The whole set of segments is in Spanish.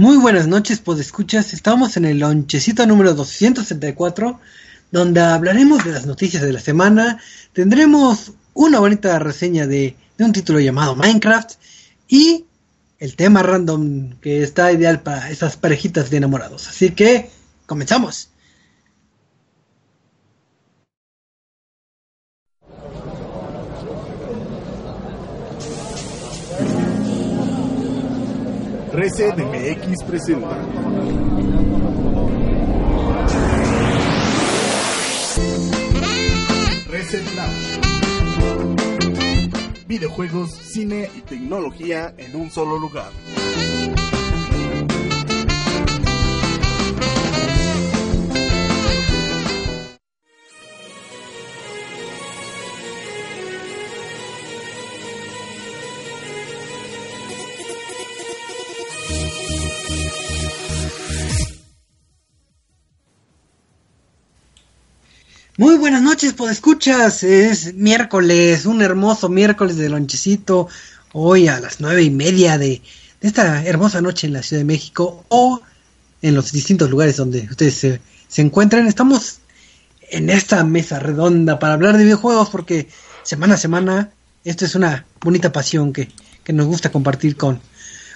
Muy buenas noches, escuchas. Estamos en el lonchecito número 264, donde hablaremos de las noticias de la semana. Tendremos una bonita reseña de, de un título llamado Minecraft y el tema random que está ideal para esas parejitas de enamorados. Así que, comenzamos. Reset MX presenta. Reset Lounge. Videojuegos, cine y tecnología en un solo lugar. Muy buenas noches, escuchas. Es miércoles, un hermoso miércoles de lonchecito. Hoy a las nueve y media de, esta hermosa noche en la Ciudad de México o en los distintos lugares donde ustedes se, se encuentran. Estamos en esta mesa redonda para hablar de videojuegos porque semana a semana esto es una bonita pasión que, que nos gusta compartir con,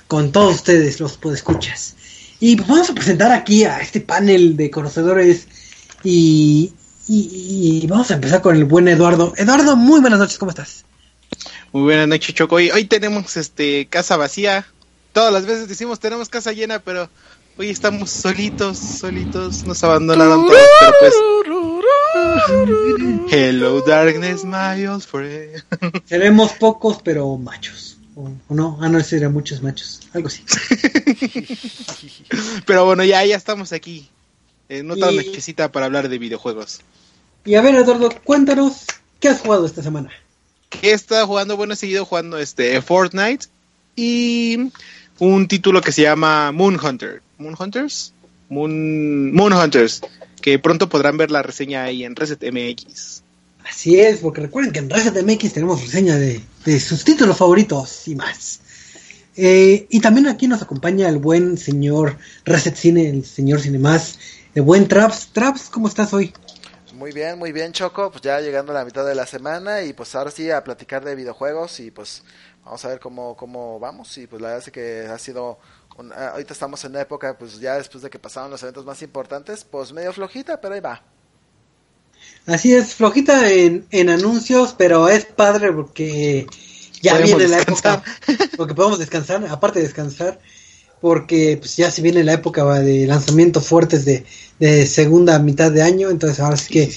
con todos ustedes, los podescuchas. Y pues vamos a presentar aquí a este panel de conocedores y, y, vamos a empezar con el buen Eduardo. Eduardo, muy buenas noches, ¿cómo estás? Muy buenas noches, Choco. Hoy, hoy tenemos este casa vacía. Todas las veces decimos tenemos casa llena, pero hoy estamos solitos, solitos. Nos abandonaron todos, pero pues. Hello, darkness, my old friend. Seremos pocos, pero machos. ¿O, no? Ah, no, serían muchos machos. Algo así. pero bueno, ya, ya estamos aquí. En otra nochecita para hablar de videojuegos. Y a ver, Eduardo, cuéntanos, ¿qué has jugado esta semana? ¿Qué he estado jugando? Bueno, he seguido jugando este Fortnite y un título que se llama Moon Hunter. ¿Moon Hunters? Moon, Moon Hunters, que pronto podrán ver la reseña ahí en Reset MX. Así es, porque recuerden que en Reset MX tenemos reseña de, sus títulos favoritos y más. Eh, y también aquí nos acompaña el buen señor Reset Cine, el señor Cinemas, el buen Traps. Traps, ¿cómo estás hoy? Muy bien, muy bien, Choco. Pues ya llegando a la mitad de la semana y pues ahora sí a platicar de videojuegos y pues vamos a ver cómo, cómo vamos. Y pues la verdad es que ha sido. Ah, ahorita estamos en una época, pues ya después de que pasaron los eventos más importantes, pues medio flojita, pero ahí va. Así es, flojita en, en anuncios, pero es padre porque ya viene la época. Porque podemos descansar, aparte de descansar porque pues ya se viene la época de lanzamientos fuertes de, segunda mitad de año, entonces ahora sí que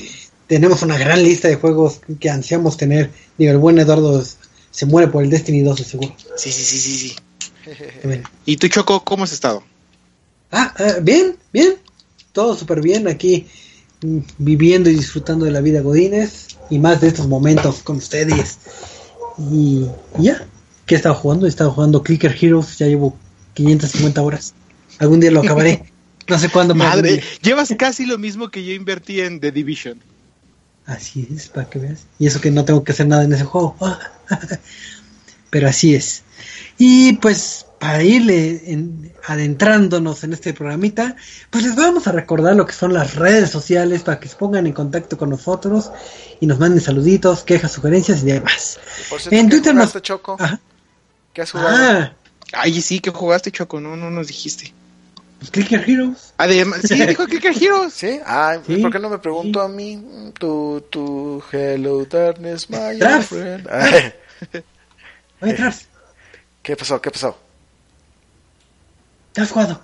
tenemos una gran lista de juegos que ansiamos tener. Digo, el buen Eduardo se muere por el Destiny 2, seguro. Sí, sí, sí, sí, sí. ¿Y tú, Choco, cómo has estado? Ah, ah bien, bien. Todo súper bien aquí, mm, viviendo y disfrutando de la vida Godines y más de estos momentos con ustedes. Y, ya, ¿qué he estado jugando? He estado jugando Clicker Heroes, ya llevo 550 horas. Algún día lo acabaré. No sé cuándo. Madre, llevas casi lo mismo que yo invertí en The Division. Así es, para que veas. Y eso que no tengo que hacer nada en ese juego. Pero así es. Y pues para irle adentrándonos en este programita, pues les vamos a recordar lo que son las redes sociales para que se pongan en contacto con nosotros y nos manden saluditos, quejas, sugerencias y demás. en Twitter nos... Choco? ¿Qué has jugado? Ah, Ay, sí, que jugaste, Choco, no, no nos dijiste. Pues Clicker Heroes. Además, sí, dijo Clicker Heroes. Sí, ah, ¿por qué no me pregunto a mí? Tu, tu, hello darkness, my friend. Oye, ¿Qué pasó? ¿Qué pasó? ¿Qué has jugado?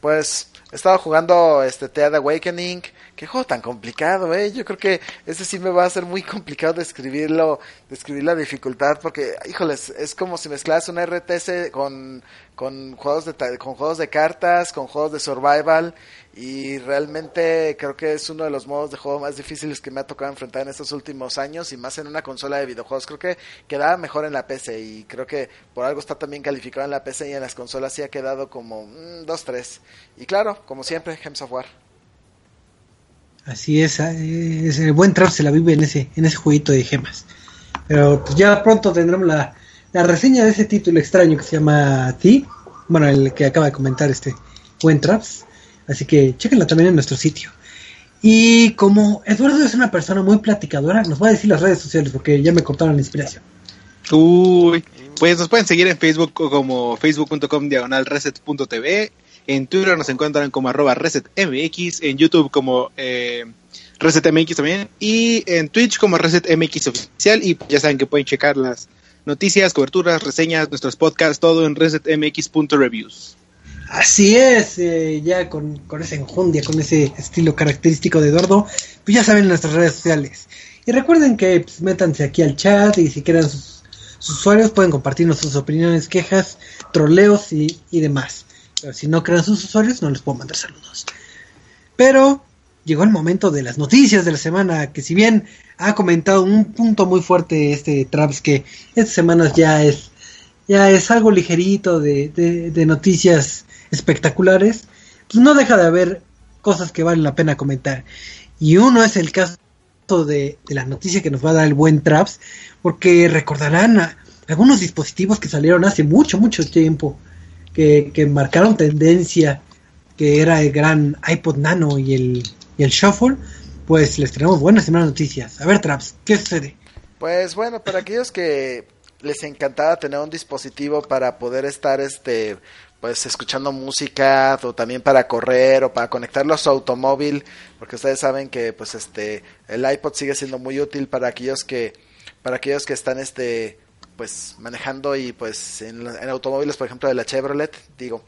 Pues, estaba jugando este Tead Awakening, Qué juego tan complicado, eh. Yo creo que ese sí me va a ser muy complicado describirlo, describir la dificultad, porque, híjoles, es como si mezclas un RTS con, con juegos de, con juegos de cartas, con juegos de survival, y realmente creo que es uno de los modos de juego más difíciles que me ha tocado enfrentar en estos últimos años, y más en una consola de videojuegos. Creo que quedaba mejor en la PC, y creo que por algo está también calificado en la PC y en las consolas sí ha quedado como 2-3. Mm, y claro, como siempre, Gems of War. Así es, eh, es el buen trap se la vive en ese, en ese jueguito de gemas. Pero pues ya pronto tendremos la, la reseña de ese título extraño que se llama T, bueno, el que acaba de comentar este buen Traps. Así que chequenla también en nuestro sitio. Y como Eduardo es una persona muy platicadora, nos va a decir las redes sociales porque ya me cortaron la inspiración. Uy, pues nos pueden seguir en Facebook como facebook.com diagonal reset.tv en Twitter nos encuentran como arroba resetmx, en YouTube como eh, resetmx también, y en Twitch como resetmx oficial, y ya saben que pueden checar las noticias, coberturas, reseñas, nuestros podcasts, todo en resetmx.reviews. Así es, eh, ya con, con esa enjundia, con ese estilo característico de Eduardo, pues ya saben nuestras redes sociales. Y recuerden que pues, métanse aquí al chat y si quieren sus, usuarios pueden compartirnos sus opiniones, quejas, troleos y, y demás. Si no crean sus usuarios, no les puedo mandar saludos. Pero llegó el momento de las noticias de la semana, que si bien ha comentado un punto muy fuerte este Traps, que estas semanas ya es, ya es algo ligerito de, de, noticias espectaculares, pues no deja de haber cosas que valen la pena comentar. Y uno es el caso de, de la noticia que nos va a dar el buen Traps, porque recordarán algunos dispositivos que salieron hace mucho, mucho tiempo que, marcaron tendencia, que era el gran iPod Nano y el, y el Shuffle, pues les tenemos buenas y malas noticias. A ver, Traps, ¿qué sucede? Pues bueno, para aquellos que les encantaba tener un dispositivo para poder estar este pues escuchando música o también para correr o para conectarlo a su automóvil porque ustedes saben que pues este el iPod sigue siendo muy útil para aquellos que para aquellos que están este pues manejando y pues en, automóviles por ejemplo de la Chevrolet digo.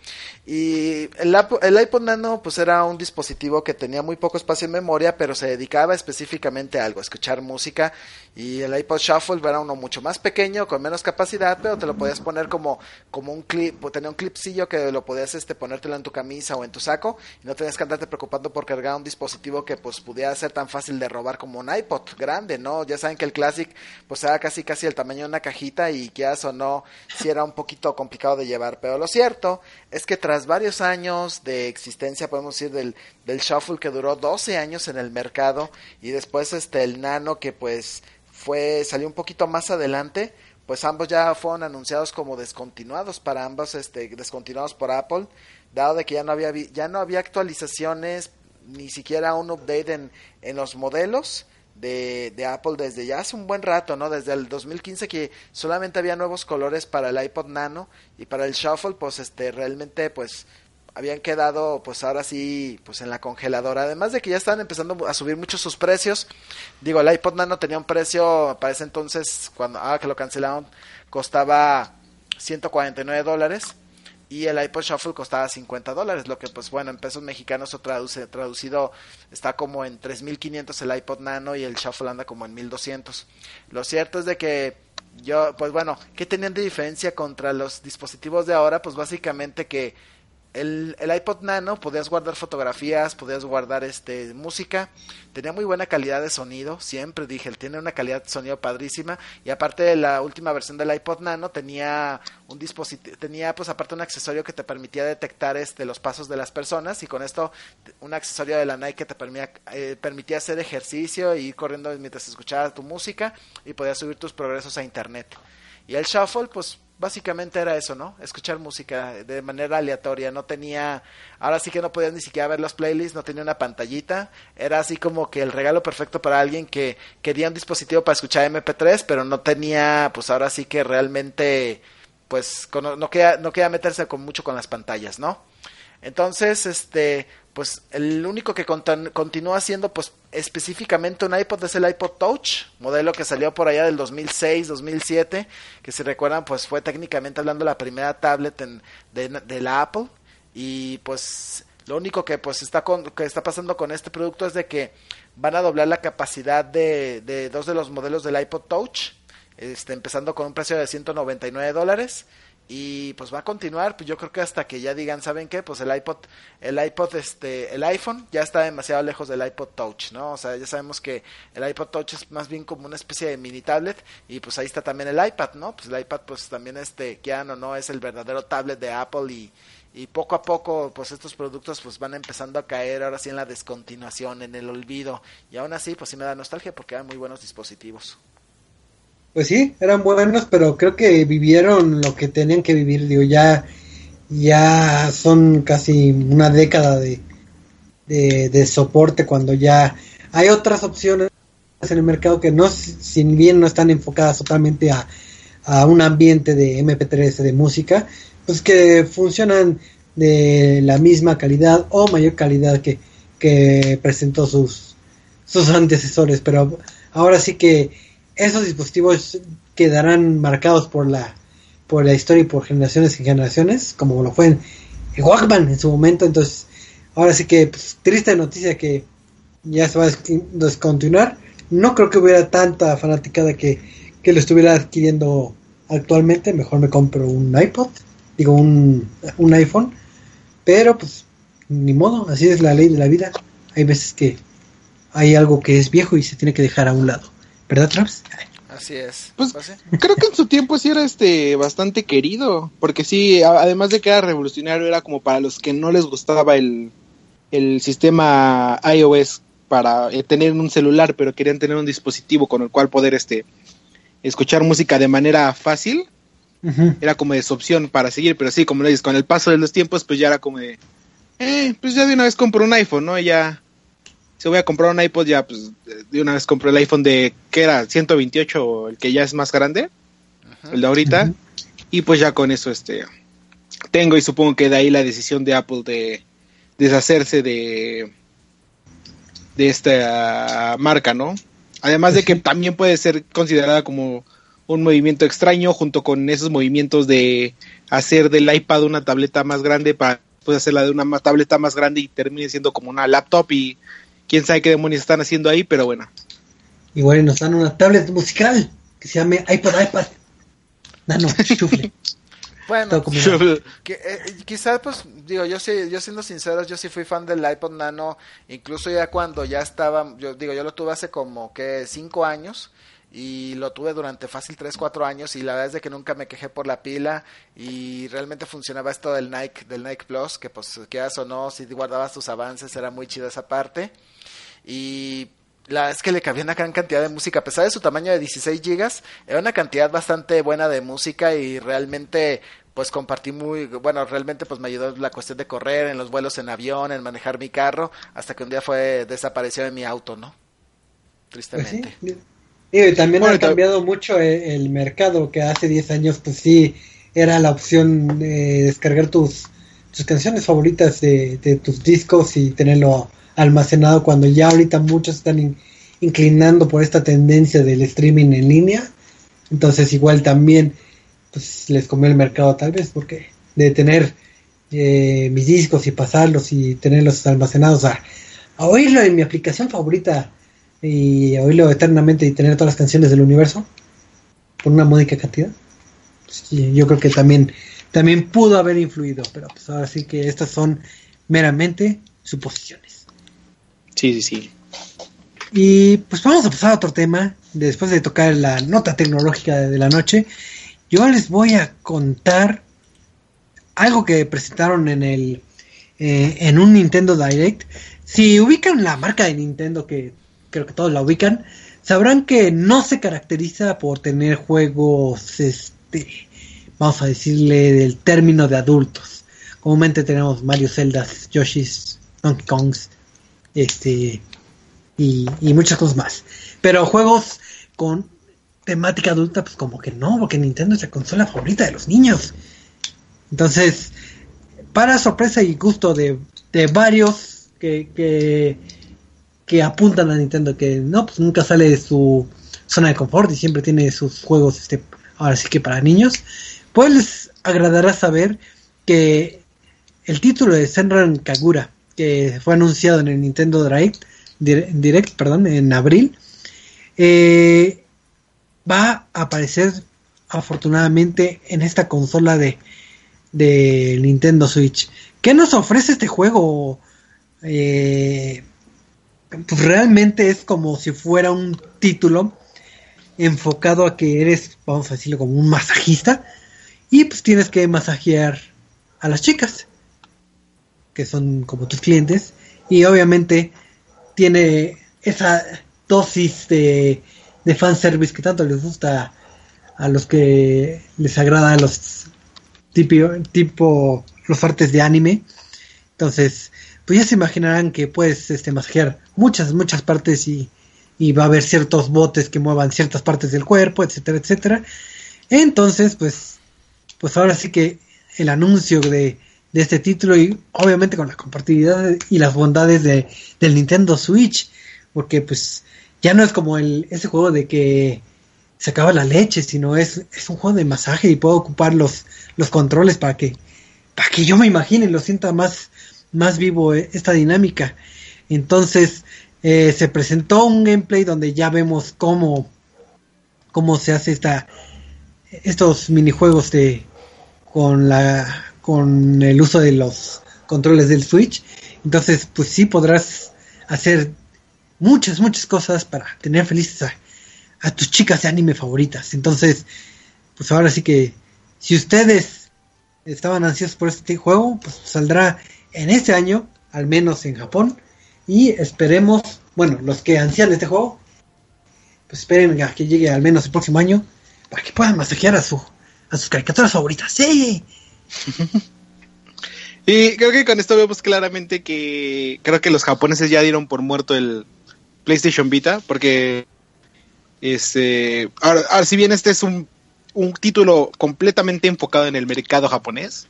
Y el, el iPod Nano pues era un dispositivo que tenía muy poco espacio en memoria pero se dedicaba específicamente a algo a escuchar música y el iPod Shuffle era uno mucho más pequeño con menos capacidad pero te lo podías poner como como un clip tenía un clipcillo que lo podías este ponértelo en tu camisa o en tu saco y no tenías que andarte preocupando por cargar un dispositivo que pues pudiera ser tan fácil de robar como un iPod grande no ya saben que el Classic pues era casi casi el tamaño de una cajita y que o no, si era un poquito complicado de llevar. Pero lo cierto es que tras varios años de existencia, podemos decir, del, del Shuffle que duró 12 años en el mercado y después este el Nano que pues fue salió un poquito más adelante, pues ambos ya fueron anunciados como descontinuados para ambos este descontinuados por Apple, dado de que ya no había ya no había actualizaciones ni siquiera un update en, en los modelos de, Apple desde ya hace un buen rato, ¿no? Desde el 2015 que solamente había nuevos colores para el iPod Nano y para el Shuffle, pues este realmente pues habían quedado pues ahora sí pues en la congeladora. Además de que ya estaban empezando a subir mucho sus precios. Digo, el iPod Nano tenía un precio para ese entonces cuando ah, que lo cancelaron costaba 149 dólares y el iPod Shuffle costaba 50 dólares, lo que pues bueno, en pesos mexicanos o traduce, traducido está como en 3.500 el iPod Nano y el Shuffle anda como en 1.200. Lo cierto es de que yo, pues bueno, ¿qué tenían de diferencia contra los dispositivos de ahora? Pues básicamente que el, el, iPod Nano podías guardar fotografías, podías guardar este música, tenía muy buena calidad de sonido, siempre dije, él tiene una calidad de sonido padrísima. Y aparte de la última versión del iPod Nano tenía un dispositivo, tenía pues aparte un accesorio que te permitía detectar este los pasos de las personas. Y con esto un accesorio de la Nike que te permitía, eh, permitía hacer ejercicio y ir corriendo mientras escuchabas tu música y podías subir tus progresos a internet. Y el shuffle pues básicamente era eso, ¿no? Escuchar música de manera aleatoria, no tenía, ahora sí que no podías ni siquiera ver los playlists, no tenía una pantallita, era así como que el regalo perfecto para alguien que quería un dispositivo para escuchar MP3, pero no tenía, pues ahora sí que realmente, pues no quería, no quería meterse con mucho con las pantallas, ¿no? Entonces, este, pues el único que continúa siendo pues específicamente un iPod es el iPod Touch, modelo que salió por allá del 2006, 2007, que si recuerdan pues fue técnicamente hablando la primera tablet en, de, la Apple. Y pues Lo único que pues está con, que está pasando con este producto es de que van a doblar la capacidad de, de dos de los modelos del iPod Touch, este, empezando con un precio de 199 dólares y pues va a continuar pues yo creo que hasta que ya digan saben qué pues el iPod el iPod este el iPhone ya está demasiado lejos del iPod Touch no o sea ya sabemos que el iPod Touch es más bien como una especie de mini tablet y pues ahí está también el iPad no pues el iPad pues también este ya no no es el verdadero tablet de Apple y y poco a poco pues estos productos pues van empezando a caer ahora sí en la descontinuación en el olvido. Y aún así pues sí me da nostalgia porque eran muy buenos dispositivos pues sí, eran buenos, pero creo que vivieron lo que tenían que vivir. Digo, ya, ya son casi una década de, de, soporte cuando ya hay otras opciones en el mercado que no, sin bien no están enfocadas totalmente a, a un ambiente de MP3 de música, pues que funcionan de la misma calidad o mayor calidad que, que presentó sus, sus antecesores. Pero ahora sí que esos dispositivos quedarán marcados por la por la historia y por generaciones y generaciones, como lo fue en, Walkman en su momento. Entonces, ahora sí que pues, triste noticia que ya se va a descontinuar. No creo que hubiera tanta fanaticada que, que lo estuviera adquiriendo actualmente. Mejor me compro un iPod, digo un, un iPhone. Pero pues ni modo, así es la ley de la vida. Hay veces que hay algo que es viejo y se tiene que dejar a un lado. ¿Verdad, Traps? Así es. Pues creo que en su tiempo sí era este bastante querido, porque sí, además de que era revolucionario, era como para los que no les gustaba el, el sistema iOS para eh, tener un celular, pero querían tener un dispositivo con el cual poder este escuchar música de manera fácil. Era como de su opción para seguir, pero sí, como le dices, con el paso de los tiempos, pues ya era como de, eh, pues ya de una vez compro un iPhone, ¿no? Y ya si voy a comprar un iPod ya, pues de una vez compré el iPhone de, ¿qué era? 128, el que ya es más grande, el de ahorita, y pues ya con eso este tengo y supongo que de ahí la decisión de Apple de deshacerse de de esta marca, ¿no? Además de que también puede ser considerada como un movimiento extraño junto con esos movimientos de hacer del iPad una tableta más grande para pues hacerla de una tableta más grande y termine siendo como una laptop y quién sabe qué demonios están haciendo ahí, pero bueno. Igual nos dan una tablet musical que se llame iPod iPad. Nano, chufle. Bueno, que, eh, quizás pues digo, yo sí, yo siendo sincero, yo sí fui fan del iPod Nano, incluso ya cuando ya estaba, yo digo, yo lo tuve hace como que cinco años y lo tuve durante fácil 3, 4 años y la verdad es de que nunca me quejé por la pila y realmente funcionaba esto del Nike, del Nike Plus, que pues quedas o no, si guardabas tus avances era muy chido esa parte y la es que le cabía una gran cantidad de música, a pesar de su tamaño de 16 gigas, era una cantidad bastante buena de música y realmente pues compartí muy, bueno, realmente pues me ayudó la cuestión de correr, en los vuelos en avión, en manejar mi carro, hasta que un día fue desapareció de mi auto, ¿no? Tristemente. Pues y también ha cambiado mucho eh, el, mercado, que hace 10 años pues sí era la opción de descargar tus, tus canciones favoritas de, de tus discos y tenerlo almacenado cuando ya ahorita muchos están inclinando por esta tendencia del streaming en línea. Entonces igual también pues les comió el mercado tal vez porque de tener eh, mis discos y pasarlos y tenerlos almacenados a, oírlo en mi aplicación favorita y oírlo eternamente y tener todas las canciones del universo por una módica cantidad. Pues, yo creo que también también pudo haber influido, pero pues ahora sí que estas son meramente suposiciones. Sí, sí, sí. Y pues vamos a pasar a otro tema. Después de tocar la nota tecnológica de la noche, yo les voy a contar algo que presentaron en el eh, en un Nintendo Direct. Si ubican la marca de Nintendo, que creo que todos la ubican, sabrán que no se caracteriza por tener juegos, este, vamos a decirle, del término de adultos. Comúnmente tenemos Mario Zeldas, Yoshi's, Donkey Kongs, este y, muchas cosas más. Pero juegos con temática adulta, pues como que no, porque Nintendo es la consola favorita de los niños. Entonces, para sorpresa y gusto de, de varios que, que, apuntan a Nintendo, que no, pues nunca sale de su zona de confort y siempre tiene sus juegos, este, ahora sí que para niños, pues les agradará saber que el título de Senran Kagura que fue anunciado en el Nintendo Direct, Direct perdón, en abril, eh, va a aparecer afortunadamente en esta consola de, Nintendo Switch. ¿Qué nos ofrece este juego? Eh, pues realmente es como si fuera un título enfocado a que eres, vamos a decirlo, como un masajista y pues tienes que masajear a las chicas que son como tus clientes y obviamente tiene esa dosis de, de fanservice que tanto les gusta a los que les agrada los tipo, tipo los artes de anime. Entonces pues ya se imaginarán que puedes este, masajear muchas muchas partes y, y va a haber ciertos botes que muevan ciertas partes del cuerpo etcétera etcétera. Entonces pues pues ahora sí que el anuncio de de este título y obviamente con la compatibilidad y las bondades de, del Nintendo Switch, porque pues ya no es como el, ese juego de que se acaba la leche, sino es, es un juego de masaje y puedo ocupar los, los controles para que, para que yo me imagine, lo sienta más, más vivo eh, esta dinámica. Entonces eh, se presentó un gameplay donde ya vemos cómo, cómo se hace esta, estos minijuegos de, con la con el uso de los controles del Switch. Entonces, pues sí podrás hacer muchas, muchas cosas para tener felices a, tus chicas de anime favoritas. Entonces, pues ahora sí que si ustedes estaban ansiosos por este juego, pues saldrá en este año, al menos en Japón. Y esperemos, bueno, los que ansían este juego, pues esperen a que llegue al menos el próximo año para que puedan masajear a su a sus caricaturas favoritas. ¡Sí! y creo que con esto vemos claramente que creo que los japoneses ya dieron por muerto el PlayStation Vita, porque este, ahora, si bien este es un, un, título completamente enfocado en el mercado japonés,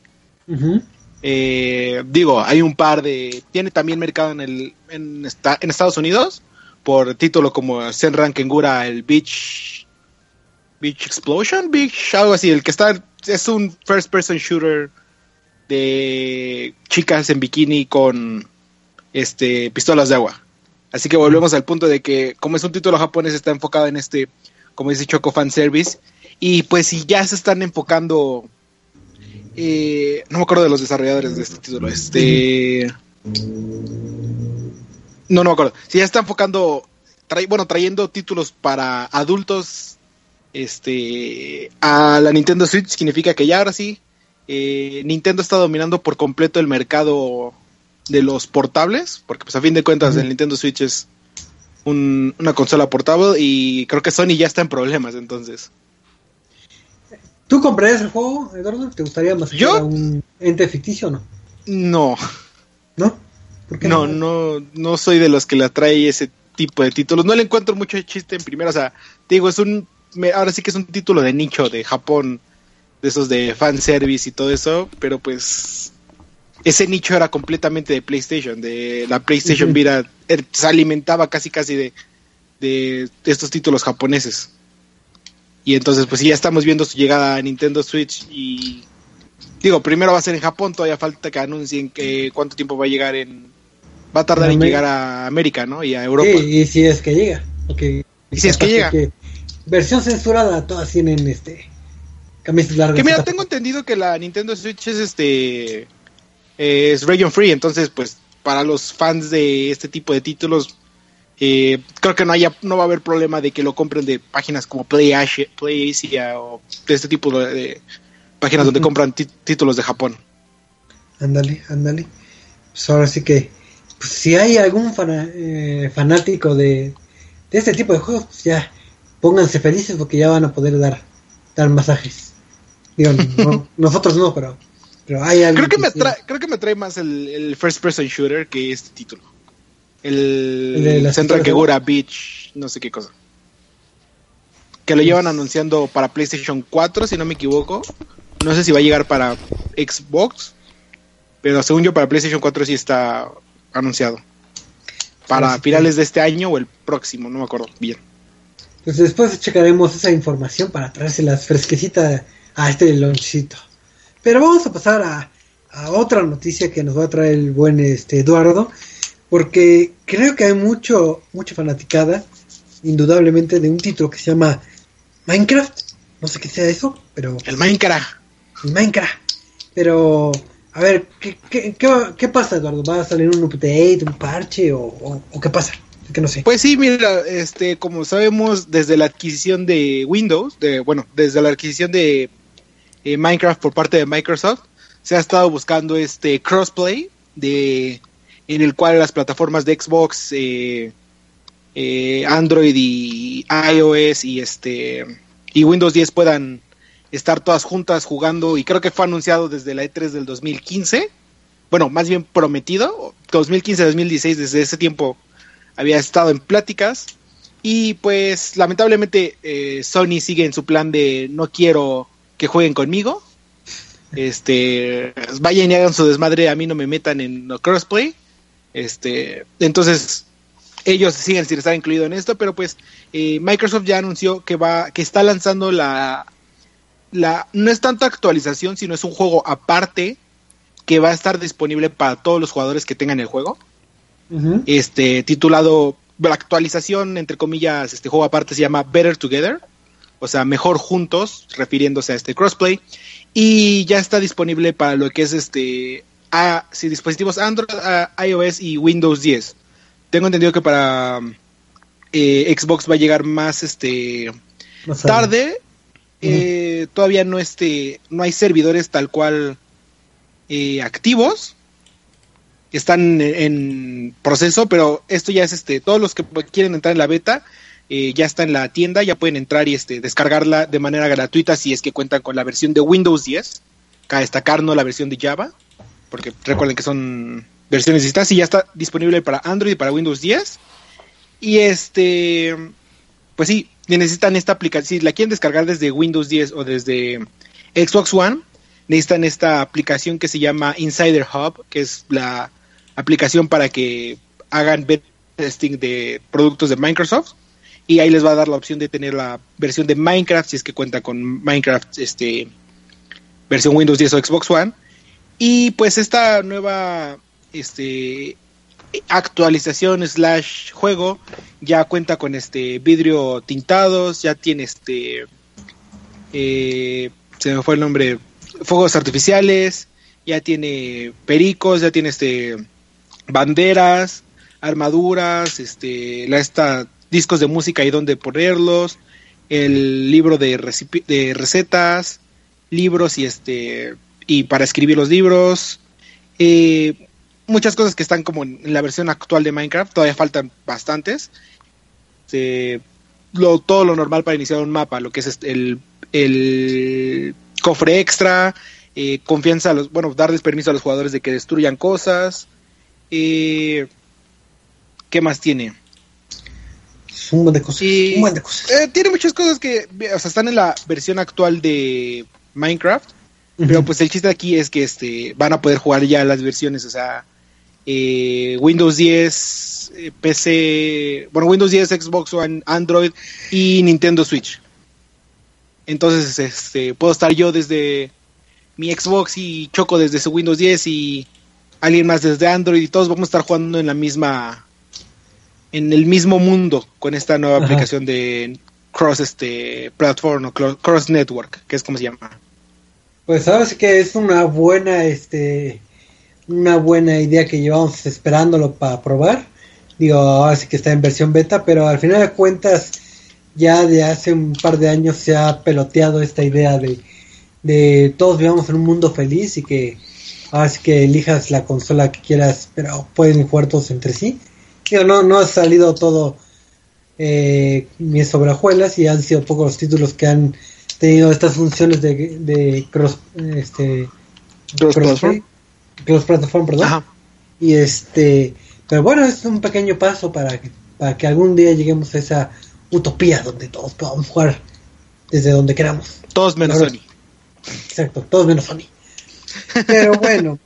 eh, digo, hay un par de, tiene también mercado en el en, en Estados Unidos por título como Senran Kengura, el Beach Beach Explosion, Beach, algo así, el que está es un first person shooter de chicas en bikini con este pistolas de agua. Así que volvemos al punto de que como es un título japonés está enfocado en este, como dice Choco fan service y pues si ya se están enfocando eh, no me acuerdo de los desarrolladores de este título, este no, no me acuerdo. Si ya está enfocando, bueno, trayendo títulos para adultos este, a la Nintendo Switch significa que ya ahora sí, eh, Nintendo está dominando por completo el mercado de los portables, porque pues a fin de cuentas el Nintendo Switch es una consola portable y creo que Sony ya está en problemas entonces. ¿Tú comprarías el juego, Eduardo? ¿Te gustaría más ¿Yo? un ente ficticio o no? No. ¿No? no, no, no soy de los que le atrae ese tipo de títulos. No le encuentro mucho chiste en primera. O sea, digo, es un ahora sí que es un título de nicho de Japón, de esos de fanservice y todo eso, pero pues ese nicho era completamente de PlayStation, de la PlayStation Vita, er, se alimentaba casi casi de, de, estos títulos japoneses. Y entonces pues ya estamos viendo su llegada a Nintendo Switch y digo, primero va a ser en Japón, todavía falta que anuncien que cuánto tiempo va a llegar en va a tardar en, llegar a América, ¿no? Y a Europa. y si es que llega. Y si es que llega versión censurada, todas tienen este camisas largas. Que mira, tengo entendido que la Nintendo Switch es este es region free, entonces pues para los fans de este tipo de títulos eh, creo que no haya no va a haber problema de que lo compren de páginas como Play Asia, o de este tipo de, páginas donde compran títulos de Japón. Ándale, ándale. Pues ahora sí que pues, si hay algún eh, fanático de, de este tipo de juegos, pues ya pónganse felices porque ya van a poder dar, dar masajes. Digo, nosotros no, pero, pero hay creo que, me trae, creo que me trae más el, first person shooter que este título. El, el Central Kegura Beach, no sé qué cosa. Que lo llevan anunciando para PlayStation 4, si no me equivoco. No sé si va a llegar para Xbox. Pero según yo, para PlayStation 4 sí está anunciado. Para finales de este año o el próximo, no me acuerdo bien. Pues después checaremos esa información para traérselas fresquecita a este lonchito. Pero vamos a pasar a, a otra noticia que nos va a traer el buen este Eduardo, porque creo que hay mucho, mucha fanaticada, indudablemente, de un título que se llama Minecraft. No sé qué sea eso, pero. El Minecraft. El Minecraft. Pero, a ver, ¿qué, qué, qué, pasa, Eduardo? ¿Va a salir un update, un parche o, o- o qué pasa? Que no sé. Pues sí, mira, este, como sabemos, desde la adquisición de Windows, bueno, desde la adquisición de eh, Minecraft por parte de Microsoft, se ha estado buscando este crossplay de en el cual las plataformas de Xbox, eh, eh, Android y iOS y este y Windows 10 puedan estar todas juntas jugando y creo que fue anunciado desde la E3 del 2015. Bueno, más bien prometido, 2015-2016, desde ese tiempo había estado en pláticas y pues lamentablemente eh, Sony sigue en su plan de no quiero que jueguen conmigo. Este, vayan y hagan su desmadre, a mí no me metan en crossplay. Este, entonces ellos siguen sin estar incluido en esto, pero pues eh, Microsoft ya anunció que va que está lanzando la la no es tanto actualización, sino es un juego aparte que va a estar disponible para todos los jugadores que tengan el juego Este titulado la actualización entre comillas este juego aparte se llama Better Together o sea mejor juntos refiriéndose a este crossplay y ya está disponible para lo que es este a, sí, dispositivos Android, a- iOS y Windows 10 tengo entendido que para eh, Xbox va a llegar más este tarde. Eh, todavía no este no hay servidores tal cual eh, activos están en, proceso pero esto ya es este todos los que quieren entrar en la beta eh, ya está en la tienda ya pueden entrar y este descargarla de manera gratuita si es que cuentan con la versión de Windows 10 cabe destacar no la versión de Java porque recuerden que son versiones distintas y ya está disponible para Android y para Windows 10 y este pues sí, necesitan esta aplicación, si la quieren descargar desde Windows 10 o desde Xbox One, necesitan esta aplicación que se llama Insider Hub, que es la aplicación para que hagan testing de productos de Microsoft y ahí les va a dar la opción de tener la versión de Minecraft si es que cuenta con Minecraft este versión Windows 10 o Xbox One. Y pues esta nueva este actualización slash juego ya cuenta con este vidrio tintados, ya tiene este eh, se me fue el nombre, fuegos artificiales, ya tiene pericos, ya tiene este banderas, armaduras, este la esta discos de música y dónde ponerlos, el libro de, de recetas, libros y este y para escribir los libros, eh, muchas cosas que están como en la versión actual de Minecraft, todavía faltan bastantes. Este, lo, todo lo normal para iniciar un mapa, lo que es este, el, el cofre extra, eh, confianza a los, bueno, darles permiso a los jugadores de que destruyan cosas. Eh, ¿Qué más tiene? Es un buen de cosas. Y- Un buen de cosas. Eh, tiene muchas cosas que, o sea, están en la versión actual de Minecraft, pero pues el chiste aquí es que este van a poder jugar ya las versiones, o sea, eh, Windows 10, eh, PC, bueno, Windows 10, Xbox One, Android y Nintendo Switch. Entonces, este, puedo estar yo desde mi Xbox y Choco desde su Windows 10 y alguien más desde Android y todos vamos a estar jugando en la misma en el mismo mundo con esta nueva Ajá. aplicación de cross este platform o cross network, que es como se llama. Pues sabes que es una buena, este, una buena idea que llevamos esperándolo para probar. Digo, ahora sí que está en versión beta, pero al final de cuentas, ya de hace un par de años se ha peloteado esta idea de, de todos vivamos en un mundo feliz y que ahora sí que elijas la consola que quieras, pero pueden jugar todos entre sí. Digo, no, no ha salido todo eh, ni sobre hojuelas y han sido pocos los títulos que han tenido estas funciones de, de cross este Cross crossplay, platform. cross platform, perdón. Ajá. Y este, pero bueno, es un pequeño paso para que, para que algún día lleguemos a esa utopía donde todos podamos jugar desde donde queramos. Todos menos Sony. Exacto, todos menos Sony. Pero bueno,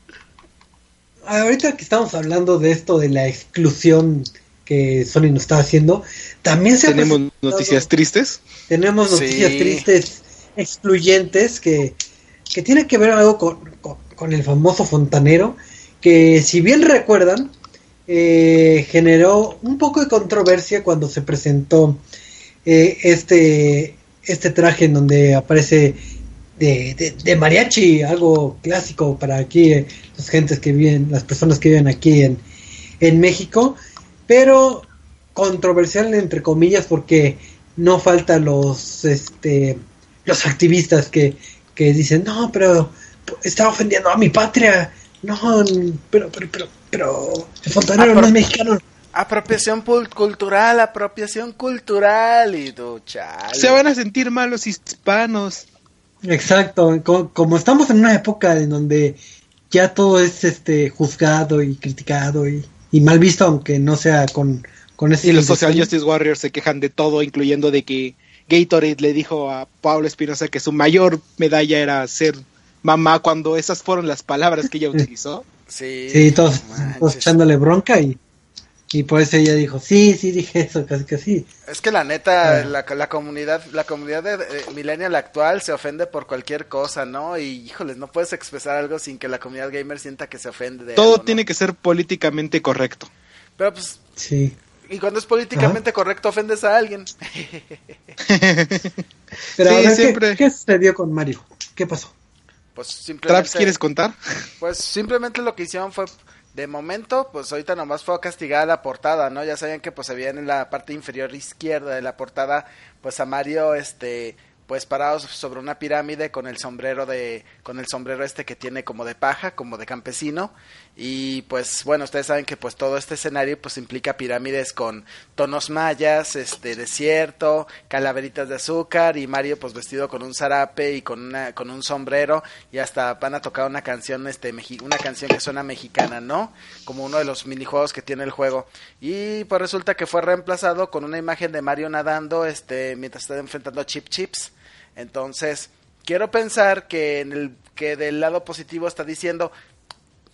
ahorita que estamos hablando de esto de la exclusión que Sony nos está haciendo, también se ha Tenemos noticias tristes. tenemos noticias Sí. tristes, excluyentes, que que tiene que ver algo con, con, el famoso fontanero, que si bien recuerdan, eh, generó un poco de controversia cuando se presentó eh, este, este traje en donde aparece de, de, mariachi, algo clásico para aquí, eh, las gentes que viven, las personas que viven aquí en, en México, pero controversial entre comillas porque no faltan los este los activistas que, que dicen no pero está ofendiendo a mi patria no pero pero pero pero el fontanero no es mexicano apropiación cultural apropiación cultural y tu se van a sentir malos hispanos exacto como, estamos en una época en donde ya todo es este juzgado y criticado y, y mal visto aunque no sea con y los Social Justice Warriors se quejan de todo, incluyendo de que Gatorade le dijo a Pablo Espinosa que su mayor medalla era ser mamá cuando esas fueron las palabras que ella utilizó. Sí, sí todos, echándole bronca y, y por eso ella dijo, sí, sí, dije eso, casi que sí. Es que la neta, ah. la, la, comunidad, la comunidad de, millennial actual se ofende por cualquier cosa, ¿no? Y híjoles, no puedes expresar algo sin que la comunidad gamer sienta que se ofende de Todo tiene que ser políticamente correcto. Pero pues, sí. Y cuando es políticamente correcto ofendes a alguien. Pero sí, siempre... ¿qué, sucedió con Mario? ¿Qué pasó? Pues simplemente... quieres contar? Pues simplemente lo que hicieron fue, de momento, pues ahorita nomás fue castigada la portada, ¿no? Ya sabían que pues se en la parte inferior izquierda de la portada, pues a Mario, este, pues parados sobre una pirámide con el sombrero de con el sombrero este que tiene como de paja como de campesino y pues bueno ustedes saben que pues todo este escenario pues implica pirámides con tonos mayas este desierto calaveritas de azúcar y Mario pues vestido con un zarape y con una con un sombrero. Y hasta van a tocar una canción este una canción que suena mexicana no como uno de los minijuegos que tiene el juego. Y pues resulta que fue reemplazado con una imagen de Mario nadando este mientras está enfrentando a Chip Chips. Entonces, quiero pensar que en el que del lado positivo está diciendo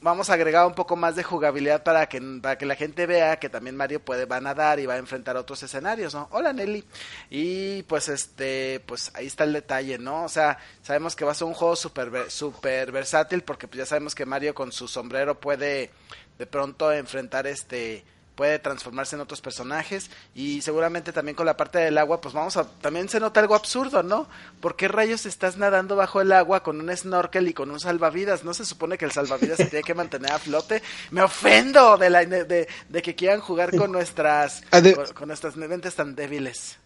vamos a agregar un poco más de jugabilidad para que, para que la gente vea que también Mario puede va a nadar y va a enfrentar otros escenarios, ¿no? Hola Nelly. Y pues este, pues ahí está el detalle, ¿no? O sea, sabemos que va a ser un juego super, super versátil porque pues ya sabemos que Mario con su sombrero puede de pronto enfrentar este puede transformarse en otros personajes y seguramente también con la parte del agua pues vamos a también se nota algo absurdo no ¿por qué rayos estás nadando bajo el agua con un snorkel y con un salvavidas no se supone que el salvavidas se tiene que mantener a flote. Me ofendo de la de, que quieran jugar con nuestras con, nuestras mentes tan débiles.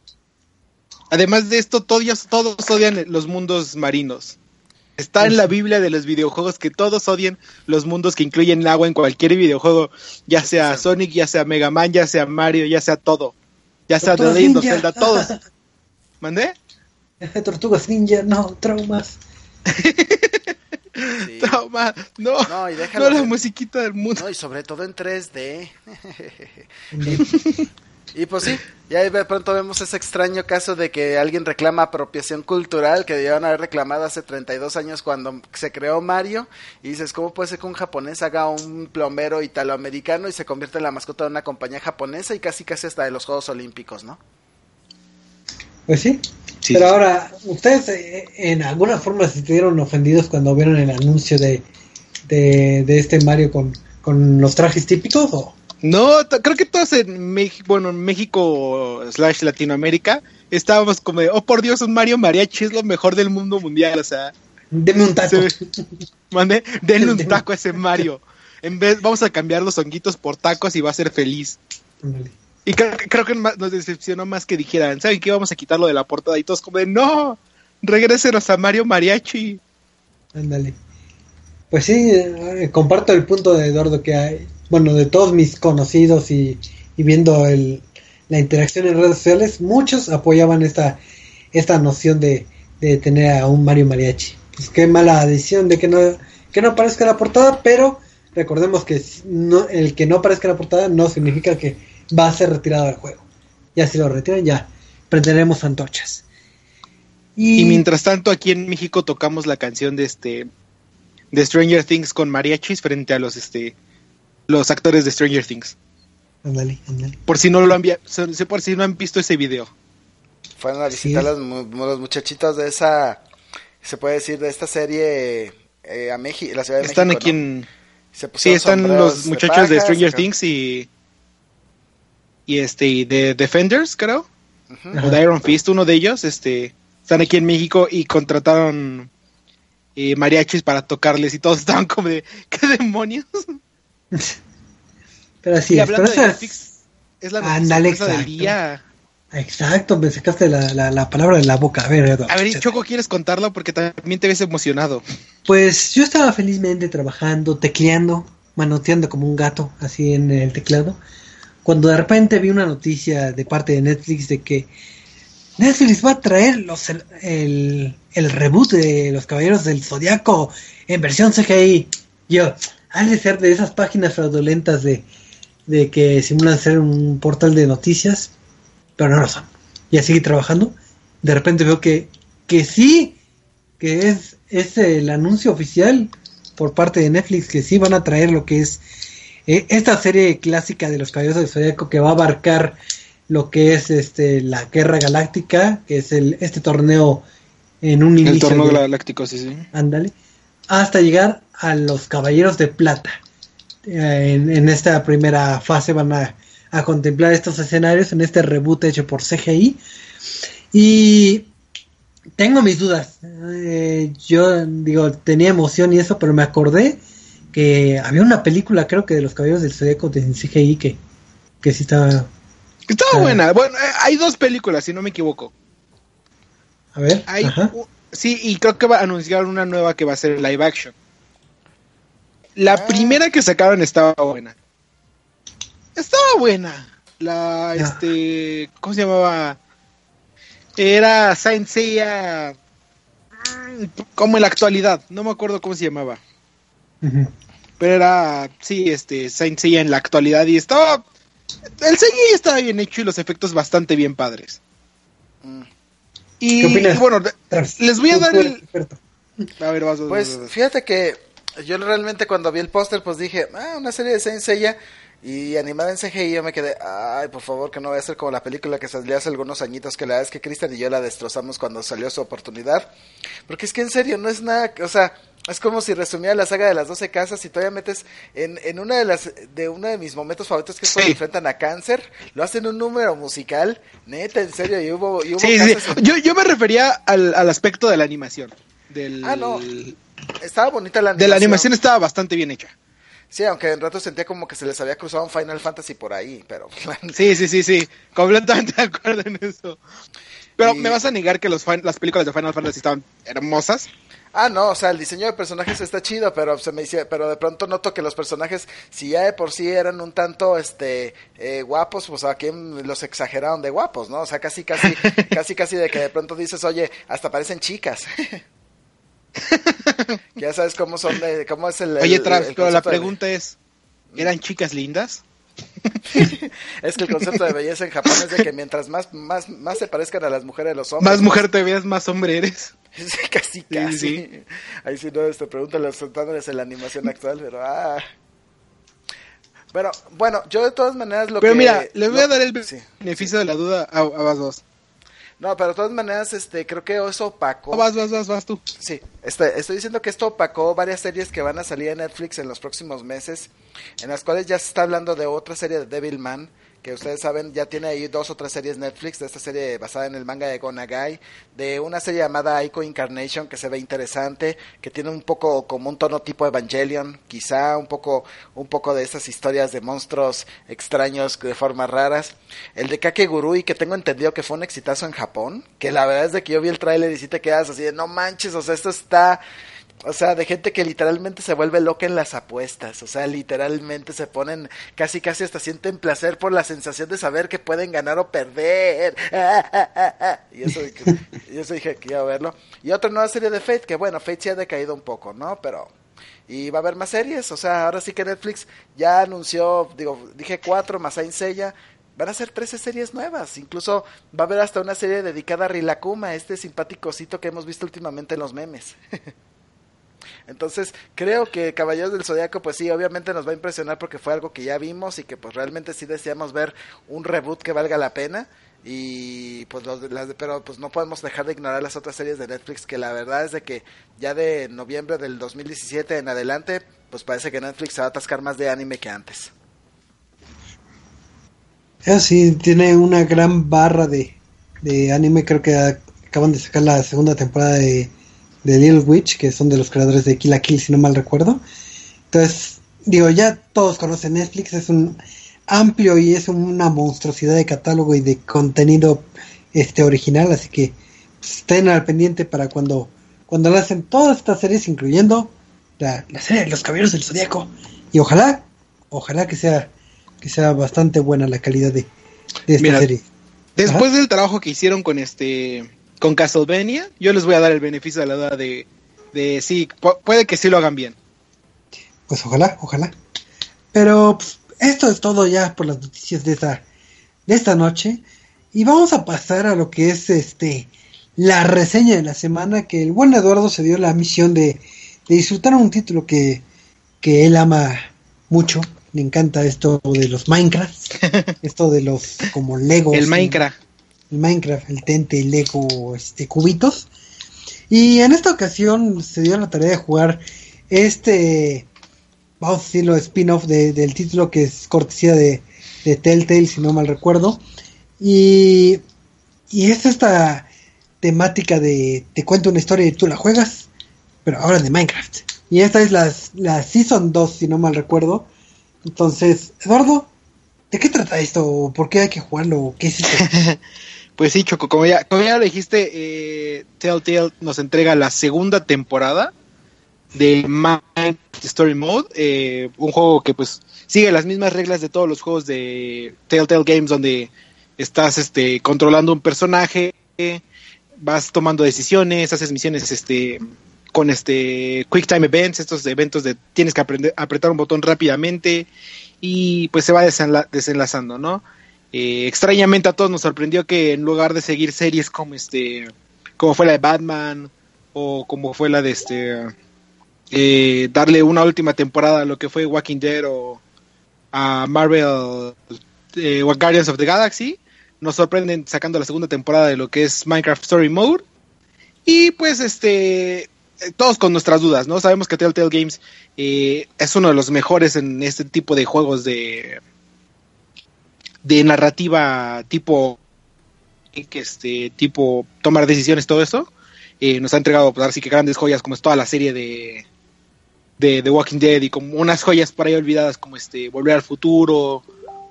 Además de esto todos todos odian los mundos marinos Está en la Biblia de los videojuegos que todos odian los mundos que incluyen agua en cualquier videojuego, ya sea Sonic, ya sea Mega Man, ya sea Mario, ya sea todo. Ya sea The Legend Zelda, todos. ¿Mandé? Tortugas Ninja, no, traumas. Traumas, no, no, y no la musiquita del mundo. No, y sobre todo en 3D. Y pues sí, ya de pronto vemos ese extraño caso de que alguien reclama apropiación cultural que debían haber reclamado hace 32 años cuando se creó Mario. Y dices, ¿cómo puede ser que un japonés haga un plomero italoamericano y se convierta en la mascota de una compañía japonesa y casi casi hasta de los Juegos Olímpicos, ¿no? Pues sí. Pero ahora, ¿ustedes eh, en alguna forma se sintieron ofendidos cuando vieron el anuncio de, de, de este Mario con, con los trajes típicos o...? No, creo que todos en México, bueno, en México slash Latinoamérica estábamos como de, oh por Dios, un Mario Mariachi es lo mejor del mundo mundial, o sea. Deme un taco. mande, denle un taco a ese Mario. En vez, vamos a cambiar los honguitos por tacos y va a ser feliz. Y creo, que nos decepcionó más que dijeran, ¿saben qué? Vamos a quitarlo de la portada y todos como de, no, regrésenos a Mario Mariachi. Ándale. Pues sí, eh, comparto el punto de Eduardo que hay, bueno, de todos mis conocidos y, viendo el, la interacción en redes sociales, muchos apoyaban esta, esta noción de, de tener a un Mario Mariachi. Pues qué mala decisión de que no, que no aparezca la portada, pero recordemos que no, el que no aparezca la portada no significa que va a ser retirado del juego. Ya si lo retiran, ya prenderemos antorchas. Y... y, mientras tanto aquí en México tocamos la canción de este de Stranger Things con mariachis frente a los este los actores de Stranger Things. Ándale, ándale. Por si no lo han por si no han visto ese video. Fueron a visitar las, los muchachitos de esa se puede decir, de esta serie eh, a México, la Ciudad de Están México. aquí ¿no? en... Se Sí, están los muchachos de paja, Stranger Things y... Y este, y de Defenders, creo. O de Iron Fist, uno de ellos, este... Están aquí en México y contrataron eh, mariachis para tocarles y todos estaban como de... ¿Qué demonios? Pero así y es, pero esa- Netflix, es la del exacto. día. Exacto, me sacaste la, la, la palabra de la boca. A ver. A ver, Choco, ¿quieres contarlo? Porque también te ves emocionado. Pues yo estaba felizmente trabajando, tecleando, manoteando como un gato, así en el teclado, cuando de repente vi una noticia de parte de Netflix de que Netflix va a traer los, el, el, el reboot de Los Caballeros del Zodiaco en versión CGI. Yo, ha de ser de esas páginas fraudulentas de, de que simulan ser un portal de noticias, pero no lo son. Y seguí trabajando. De repente veo que, que sí, que es, es el anuncio oficial por parte de Netflix que sí van a traer lo que es eh, esta serie clásica de los Caballeros del Zodiaco que va a abarcar lo que es este la Guerra Galáctica, que es el este torneo en un El inicio torneo de- galáctico, sí, sí. ándale, hasta llegar a los Caballeros de Plata. Eh, en, en esta primera fase van a, a contemplar estos escenarios en este reboot hecho por CGI. Y tengo mis dudas. Eh, yo digo, tenía emoción y eso, pero me acordé que había una película, creo que de los Caballeros del Zodíaco de CGI que, que sí estaba... Estaba Ah. buena. Bueno, eh, hay dos películas, si no me equivoco. A ver, Hay, u- sí, y creo que va a anunciar una nueva que va a ser live action. La Ah. primera que sacaron estaba buena. Estaba buena. La, Ya. este, ¿cómo se llamaba? Era Saint Seiya, como en la actualidad, no me acuerdo cómo se llamaba. Pero era, sí, este, Saint Seiya en la actualidad y estaba, el CGI estaba bien hecho y los efectos bastante bien padres. Mm. Y, ¿Qué opinas? y bueno, les voy a dar el... A ver, vas, vas, Pues vas, vas. fíjate que yo realmente cuando vi el póster pues dije, ah, una serie de Saint Seiya y animada en CGI yo me quedé, ay, por favor que no vaya a ser como la película que salió hace algunos añitos que la verdad es que Cristian y yo la destrozamos cuando salió su oportunidad. Porque es que en serio no es nada, o sea, es como si resumiera la saga de las 12 casas y todavía metes en, en una de las de uno de mis momentos favoritos que es cuando Sí. enfrentan a cáncer, lo hacen un número musical, neta, en serio, y hubo, y hubo Sí, sí, en- Yo, yo me refería al, al aspecto de la animación. Del, Ah, no. estaba bonita la De la animación estaba bastante bien hecha. Sí, aunque en rato sentía como que se les había cruzado un Final Fantasy por ahí, pero... Sí, sí, sí, sí. Completamente de acuerdo en eso. Pero Y- me vas a negar que los fin- las películas de Final Fantasy estaban hermosas. Ah, no, o sea, el diseño de personajes está chido, pero se me dice, pero de pronto noto que los personajes, si ya de por sí eran un tanto, este, eh, guapos, pues aquí los exageraron de guapos, ¿no? O sea, casi, casi, casi, casi de que de pronto dices, oye, hasta parecen chicas. ya sabes cómo son, de, cómo es el... Oye, Travis, pero la de- pregunta es, ¿eran chicas lindas? Es que el concepto de belleza en Japón es de que mientras más, más, más se parezcan a las mujeres de los hombres, Más mujer te veas, más hombre eres. Casi, casi. sí. Ahí sí no, este, pregúntale a los soltándoles en la animación actual, pero ah. Pero, bueno, yo de todas maneras lo Pero que... mira, le voy lo- a dar el beneficio de la duda a, a vas, vas. No, pero de todas maneras, este, creo que eso opacó... Vas, vas, vas, vas tú. Sí, este, estoy diciendo que esto opacó varias series que van a salir en Netflix en los próximos meses, en las cuales ya se está hablando de otra serie de Devilman, que ustedes saben, ya tiene ahí dos o tres series Netflix, de esta serie basada en el manga de Gonagai, de una serie llamada Ico Incarnation, que se ve interesante, que tiene un poco como un tono tipo Evangelion, quizá un poco, un poco de esas historias de monstruos extraños de formas raras. El de Kakegurui, que tengo entendido que fue un exitazo en Japón, que la verdad es de que yo vi el tráiler y sí te quedas así de, no manches, o sea, esto está... O sea, de gente que literalmente se vuelve loca en las apuestas. O sea, literalmente se ponen casi casi hasta sienten placer por la sensación de saber que pueden ganar o perder. Y eso, y eso dije que iba a verlo. Y otra nueva serie de Fate, que bueno, Fate sí ha decaído un poco, ¿no? Pero... Y va a haber más series, o sea, ahora sí que Netflix ya anunció, digo, dije cuatro más Saint Seiya, van a ser 13 series nuevas, incluso va a haber hasta una serie dedicada a Rilakuma, este simpático osito que hemos visto últimamente en los memes. Entonces, creo que Caballeros del Zodiaco, pues sí, obviamente nos va a impresionar porque fue algo que ya vimos y que pues realmente sí deseamos ver un reboot que valga la pena. y pues los, las, pero pues no podemos dejar de ignorar las otras series de Netflix que la verdad es de que ya de noviembre del 2017 en adelante pues parece que Netflix se va a atascar más de anime que antes. Sí, tiene una gran barra de, de anime, creo que acaban de sacar la segunda temporada de, de Little Witch, que son de los creadores de Kill la Kill, si no mal recuerdo. Entonces, digo, ya todos conocen Netflix, es un amplio y es una monstruosidad de catálogo y de contenido este original, así que pues, estén al pendiente para cuando cuando lo hacen todas estas series, incluyendo la, la serie de Los Caballeros del Zodíaco. Y ojalá, ojalá que sea que sea bastante buena la calidad de, de esta Mira, serie. Después del trabajo que hicieron con este con Castlevania, yo les voy a dar el beneficio de la duda de, de sí, pu- puede que sí lo hagan bien. Pues ojalá, ojalá. Pero pues, esto es todo ya por las noticias de esta, de esta noche. Y vamos a pasar a lo que es este la reseña de la semana, que el buen Eduardo se dio la misión de, de disfrutar un título que, que él ama mucho. Le encanta esto de los Minecraft, esto de los como Lego. El Minecraft. Minecraft, el Tente, el Lego, este, cubitos. Y en esta ocasión se dio la tarea de jugar este, vamos a decirlo, spin-off de- del título que es cortesía de, de Telltale, si no mal recuerdo. Y, y es esta temática de te cuento una historia y tú la juegas, pero ahora de Minecraft. Y esta es la, la Season 2, si no mal recuerdo. Entonces, Eduardo, ¿de qué trata esto? ¿Por qué hay que jugarlo? ¿Qué es esto? Pues sí, Choco, como ya, como ya lo dijiste, eh, Telltale nos entrega la segunda temporada del Minecraft Story Mode, eh, un juego que pues sigue las mismas reglas de todos los juegos de Telltale Games donde estás este controlando un personaje, vas tomando decisiones, haces misiones este con este quick time events, estos eventos de tienes que aprender apretar un botón rápidamente y pues se va desenla- desenlazando, ¿no? Eh, extrañamente a todos nos sorprendió que en lugar de seguir series como este como fue la de Batman o como fue la de este eh, darle una última temporada a lo que fue Walking Dead o a Marvel eh, o Guardians of the Galaxy nos sorprenden sacando la segunda temporada de lo que es Minecraft Story Mode y pues este eh, todos con nuestras dudas, ¿no? Sabemos que Telltale Games es uno de los mejores en este tipo de juegos de de narrativa tipo que este tipo tomar decisiones todo eso Eh, nos ha entregado pues así que grandes joyas como es toda la serie de de The Walking Dead y como unas joyas por ahí olvidadas como este Volver al Futuro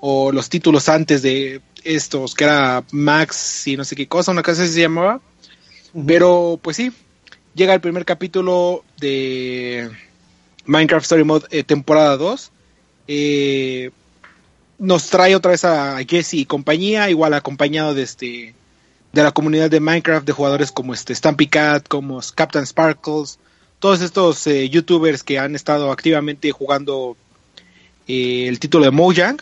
o los títulos antes de estos que era Max y no sé qué cosa una cosa así se llamaba. Pero pues sí llega el primer capítulo de Minecraft Story Mode eh, temporada 2 eh, nos trae otra vez a Jesse y compañía, igual acompañado de este de la comunidad de Minecraft, de jugadores como este Stampy Cat, como Captain Sparkles, todos estos eh, youtubers que han estado activamente jugando eh, el título de Mojang.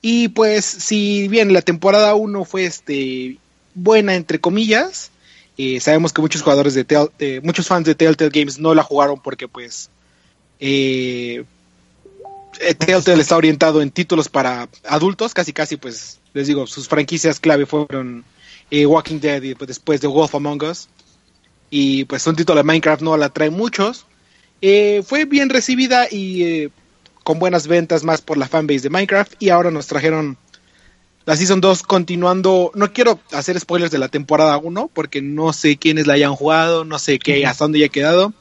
Y pues, si bien la temporada 1 fue este buena entre comillas, eh, sabemos que muchos jugadores de eh, muchos fans de Telltale Games no la jugaron porque pues Telltale está orientado en títulos para adultos, casi casi pues les digo, sus franquicias clave fueron eh, Walking Dead y pues, después de Wolf Among Us. Y pues un título de Minecraft no la trae muchos. Eh, fue bien recibida y eh, con buenas ventas más por la fanbase de Minecraft. Y ahora nos trajeron la Season 2 continuando. No quiero hacer spoilers de la temporada 1 porque no sé quiénes la hayan jugado, no sé qué, hasta dónde ya ha quedado.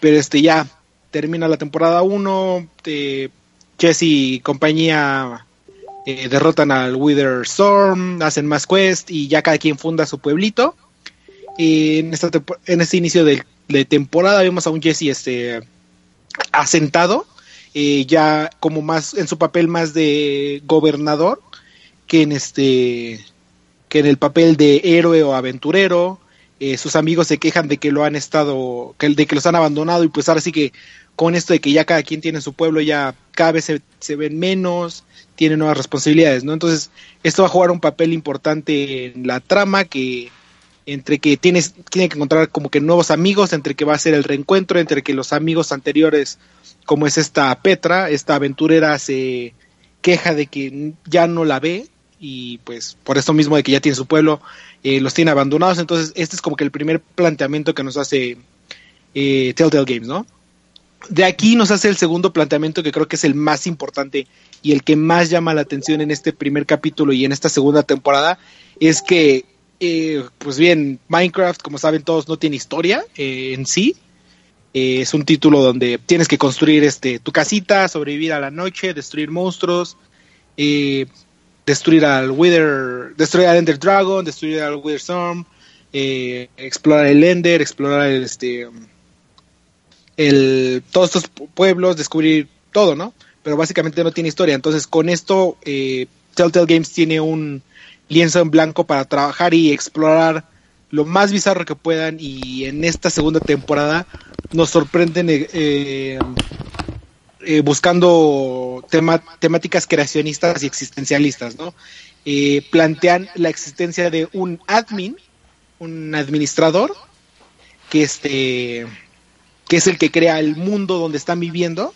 Pero este ya termina la temporada 1. eh, Jesse y compañía eh, derrotan al Wither Storm, hacen más quest y ya cada quien funda su pueblito. En, este inicio de, temporada vemos a un Jesse este, asentado, eh, ya como más en su papel más de gobernador que en este que en el papel de héroe o aventurero. Eh, sus amigos se quejan de que lo han estado, de que los han abandonado y pues ahora sí que con esto de que ya cada quien tiene su pueblo, ya cada vez se, ven menos, tienen nuevas responsabilidades, ¿no? Entonces, esto va a jugar un papel importante en la trama que entre que tienes tiene que encontrar como que nuevos amigos, entre que va a ser el reencuentro, entre que los amigos anteriores, como es esta Petra, esta aventurera se queja de que ya no la ve y pues por esto mismo de que ya tiene su pueblo, eh, los tiene abandonados. Entonces este es como que el primer planteamiento que nos hace eh, Telltale Games, ¿no? De aquí nos hace el segundo planteamiento que creo que es el más importante y el que más llama la atención en este primer capítulo y en esta segunda temporada, es que, eh, pues bien, Minecraft, como saben todos, no tiene historia eh, en sí. Eh, es un título donde tienes que construir este, tu casita, sobrevivir a la noche, destruir monstruos, destruir al Wither, destruir al Ender Dragon, destruir al Wither Storm, explorar el Ender, explorar el, este, el, todos estos pueblos, descubrir todo, ¿no? Pero básicamente no tiene historia. Entonces, con esto, eh, Telltale Games tiene un lienzo en blanco para trabajar y explorar lo más bizarro que puedan. Y en esta segunda temporada nos sorprenden eh, eh, buscando tema, temáticas creacionistas y existencialistas, ¿no? Eh, plantean la existencia de un admin, un administrador, que este que es el que crea el mundo donde están viviendo.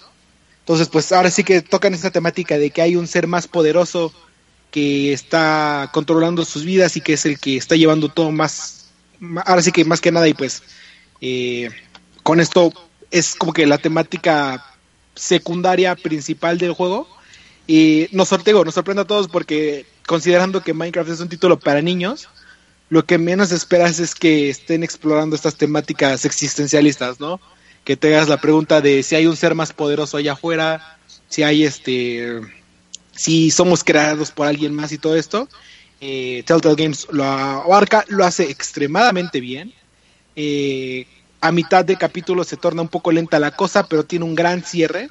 Entonces, pues ahora sí que tocan esta temática de que hay un ser más poderoso que está controlando sus vidas y que es el que está llevando todo más, ahora sí que más que nada y pues eh, con esto es como que la temática secundaria principal del juego y nos sortego, nos sorprende a todos porque considerando que Minecraft es un título para niños, lo que menos esperas es que estén explorando estas temáticas existencialistas, ¿no? Que te hagas la pregunta de si hay un ser más poderoso allá afuera, si hay este, si somos creados por alguien más y todo esto. Eh, Telltale Games lo abarca, lo hace extremadamente bien. Eh, a mitad de capítulo se torna un poco lenta la cosa, pero tiene un gran cierre,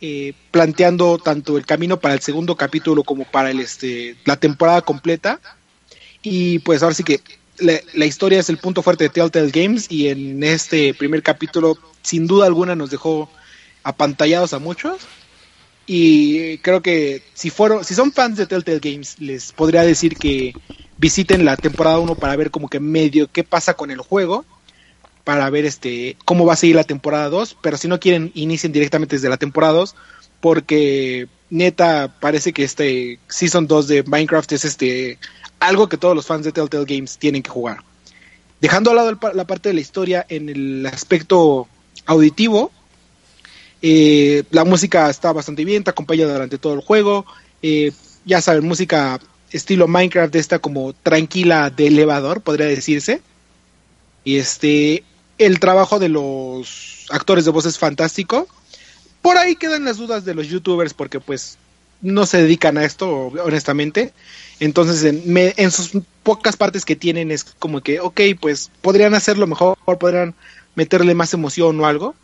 eh, planteando tanto el camino para el segundo capítulo como para el este la temporada completa. Y pues ahora sí que la, historia es el punto fuerte de Telltale Games y en este primer capítulo sin duda alguna nos dejó apantallados a muchos. Y creo que si fueron, si son fans de Telltale Games, les podría decir que visiten la temporada 1 para ver como que medio qué pasa con el juego, para ver este cómo va a seguir la temporada 2, pero si no quieren inicien directamente desde la temporada 2 porque neta parece que este Season 2 de Minecraft es este algo que todos los fans de Telltale Games tienen que jugar. Dejando al lado la parte de la historia en el aspecto auditivo. Eh, la música está bastante bien, te acompaña durante todo el juego. Eh, ya saben, música estilo Minecraft, esta como tranquila de elevador, podría decirse. Y este, el trabajo de los actores de voz es fantástico. Por ahí quedan las dudas de los youtubers porque pues no se dedican a esto, honestamente. Entonces, en, en sus pocas partes que tienen es como que, ok, pues podrían hacerlo mejor, podrían meterle más emoción o algo.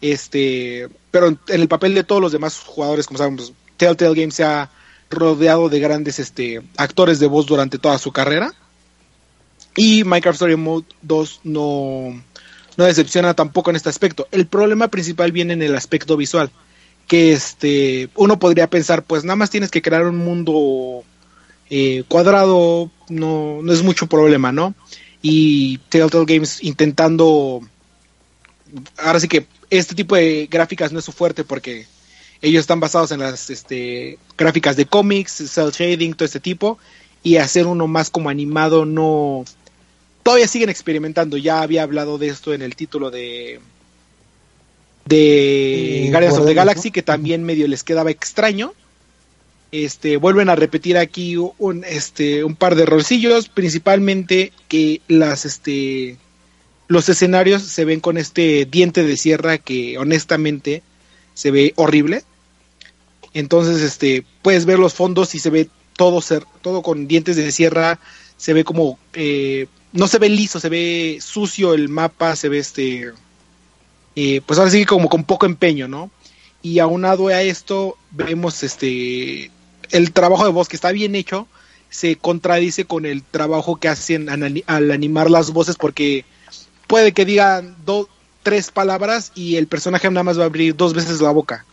Este, pero en el papel de todos los demás jugadores, como sabemos, Telltale Games se ha rodeado de grandes este, actores de voz durante toda su carrera. Y Minecraft Story Mode 2 no, no decepciona tampoco en este aspecto. El problema principal viene en el aspecto visual. Que este, uno podría pensar, pues nada más tienes que crear un mundo eh, cuadrado, no, no es mucho problema, ¿no? y Telltale Games intentando ahora sí que este tipo de gráficas no es su fuerte porque ellos están basados en las este, gráficas de cómics, cel shading, todo este tipo y hacer uno más como animado no todavía siguen experimentando, ya había hablado de esto en el título de de Guardians of the Galaxy que también medio les quedaba extraño. Este, vuelven a repetir aquí un, este, un par de rolcillos, principalmente que las, este, los escenarios se ven con este diente de sierra que honestamente se ve horrible. Entonces, este, puedes ver los fondos y se ve todo ser, todo con dientes de sierra, se ve como, eh, no se ve liso, se ve sucio el mapa, se ve este, eh, pues ahora sí como con poco empeño, ¿no? Y aunado a esto, vemos este el trabajo de voz que está bien hecho se contradice con el trabajo que hacen al, animar las voces porque puede que digan dos, tres palabras y el personaje nada más va a abrir dos veces la boca.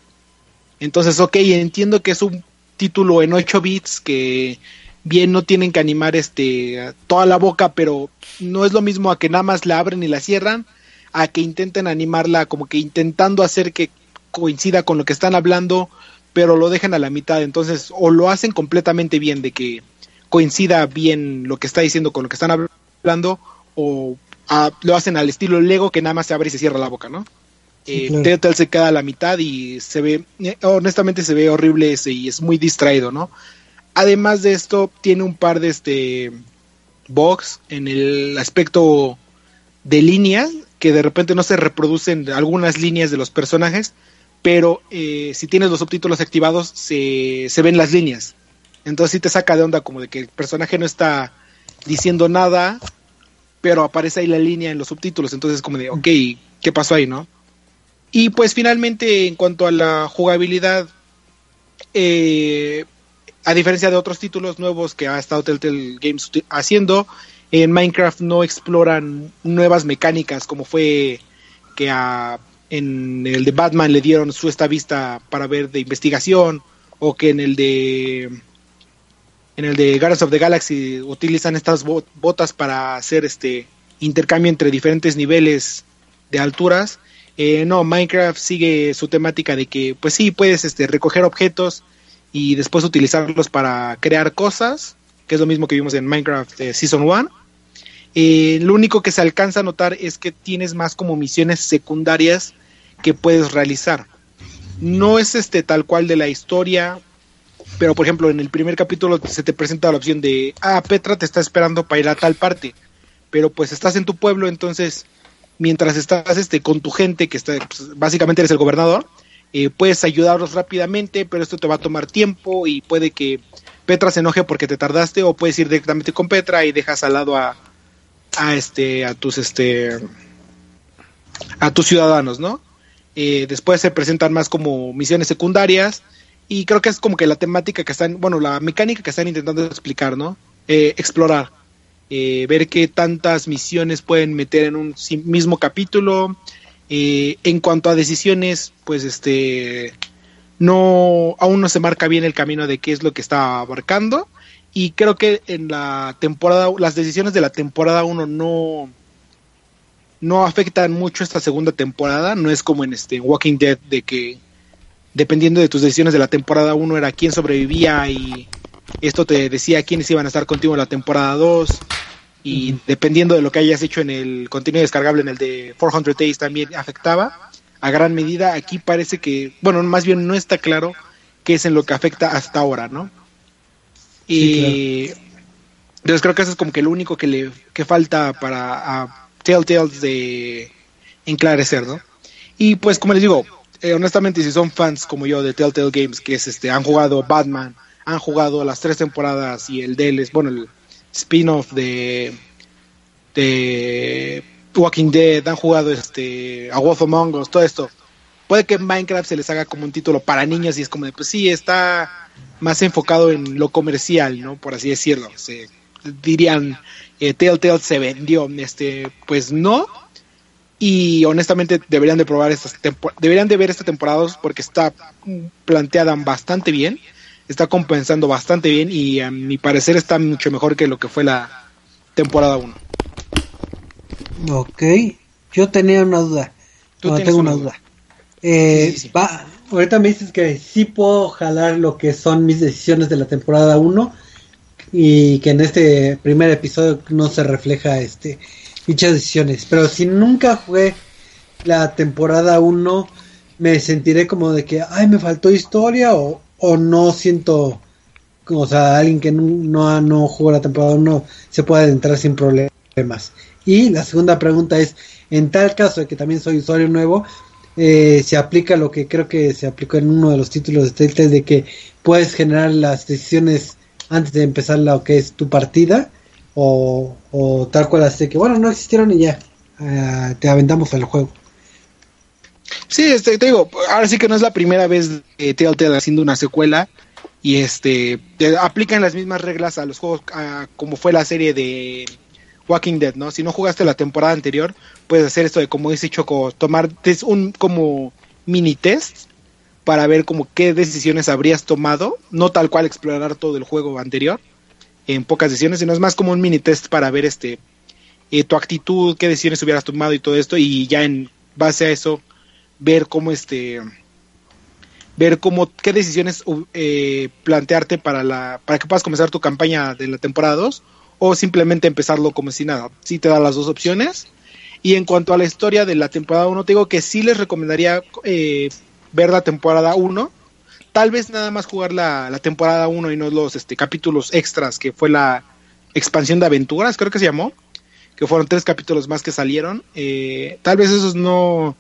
Entonces, ok, entiendo que es un título en 8 bits que bien no tienen que animar este toda la boca, pero no es lo mismo a que nada más la abren y la cierran, a que intenten animarla como que intentando hacer que coincida con lo que están hablando pero lo dejan a la mitad, entonces o lo hacen completamente bien de que coincida bien lo que está diciendo con lo que están hablando o lo hacen al estilo Lego que nada más se abre y se cierra la boca, ¿no? Eh, claro. Telltale se queda a la mitad y se ve, eh, honestamente se ve horrible ese y es muy distraído, ¿no? Además de esto, tiene un par de este bugs en el aspecto de líneas que de repente no se reproducen algunas líneas de los personajes, pero eh, si tienes los subtítulos activados se, se ven las líneas. Entonces sí te saca de onda como de que el personaje no está diciendo nada, pero aparece ahí la línea en los subtítulos. Entonces como de, ok, ¿qué pasó ahí, no? Y pues finalmente en cuanto a la jugabilidad, eh, a diferencia de otros títulos nuevos que ha estado Telltale Games haciendo, en Minecraft no exploran nuevas mecánicas como fue que a, en el de Batman le dieron su esta vista para ver de investigación o que en el de en el de Guardians of the Galaxy utilizan estas bo- botas para hacer este intercambio entre diferentes niveles de alturas. Eh, no, Minecraft sigue su temática de que, pues sí, puedes este, recoger objetos y después utilizarlos para crear cosas, que es lo mismo que vimos en Minecraft eh, Season 1. Eh, lo único que se alcanza a notar es que tienes más como misiones secundarias que puedes realizar. No es este tal cual de la historia, pero por ejemplo en el primer capítulo se te presenta la opción de, ah, Petra te está esperando para ir a tal parte, pero pues estás en tu pueblo, entonces mientras estás este con tu gente que está pues, básicamente eres el gobernador eh, puedes ayudarlos rápidamente pero esto te va a tomar tiempo y puede que Petra se enoje porque te tardaste o puedes ir directamente con Petra y dejas al lado a, a este a tus este a tus ciudadanos no Eh, después se presentan más como misiones secundarias y creo que es como que la temática que están bueno la mecánica que están intentando explicar no Eh, explorar eh, ver qué tantas misiones pueden meter en un mismo capítulo. Eh, en cuanto a decisiones, pues este no aún no se marca bien el camino de qué es lo que está abarcando. Y creo que en la temporada las decisiones de la temporada 1 no no afectan mucho esta segunda temporada, no es como en este Walking Dead de que dependiendo de tus decisiones de la temporada 1 era quién sobrevivía y esto te decía quiénes iban a estar contigo en la temporada 2 y dependiendo de lo que hayas hecho en el contenido descargable en el de 400 Days también afectaba a gran medida. Aquí parece que bueno más bien no está claro qué es en lo que afecta hasta ahora no y entonces creo que eso es como que lo único que le que falta para a Telltale de enclarecer no y pues como les digo eh, honestamente si son fans como yo de Telltale Games que es este han jugado Batman han jugado las tres temporadas y el DLC, bueno, el spin-off de, de Walking Dead, han jugado este A Wolf Among Us, todo esto. Puede que Minecraft se les haga como un título para niños y es como de, pues sí, está más enfocado en lo comercial, ¿no? Por así decirlo. Se, dirían, eh, Telltale se vendió, este, pues no. Y honestamente deberían de probar estas deberían de ver esta temporada porque está planteada bastante bien está compensando bastante bien y a mi parecer está mucho mejor que lo que fue la temporada 1. Ok, yo tenía una duda. Tú No, tengo una una duda. duda. Eh, Sí, sí, sí. va- ahorita me dices que sí puedo jalar lo que son mis decisiones de la temporada 1 y que en este primer episodio no se refleja este dichas decisiones. Pero si nunca jugué la temporada 1, me sentiré como de que, ay, me faltó historia o, o no siento, o sea, alguien que no, no, no jugó la temporada 1 se puede adentrar sin problemas. Y la segunda pregunta es, en tal caso de que también soy usuario nuevo, eh, se aplica lo que creo que se aplicó en uno de los títulos de Telltale de que puedes generar las decisiones antes de empezar lo que es tu partida o, tal cual así que bueno no existieron y ya ah, te aventamos al juego Sí, este, te digo, ahora sí que no es la primera vez que Telltale haciendo una secuela y este te aplican las mismas reglas a los juegos a- como fue la serie de Walking Dead, ¿no? Si no jugaste la temporada anterior, puedes hacer esto de como dice Choco, tomar un como mini test para ver como qué decisiones habrías tomado, no tal cual explorar todo el juego anterior en pocas decisiones, sino es más como un mini test para ver este eh, tu actitud, qué decisiones hubieras tomado y todo esto y ya en base a eso ver cómo este ver cómo, qué decisiones eh, plantearte para, la, para que puedas comenzar tu campaña de la temporada 2 o simplemente empezarlo como si nada. Sí te da las dos opciones. Y en cuanto a la historia de la temporada 1, te digo que sí les recomendaría eh, ver la temporada 1. Tal vez nada más jugar la, la temporada 1 y no los este, capítulos extras, que fue la expansión de aventuras, creo que se llamó. Que fueron tres capítulos más que salieron. Eh, tal vez esos no,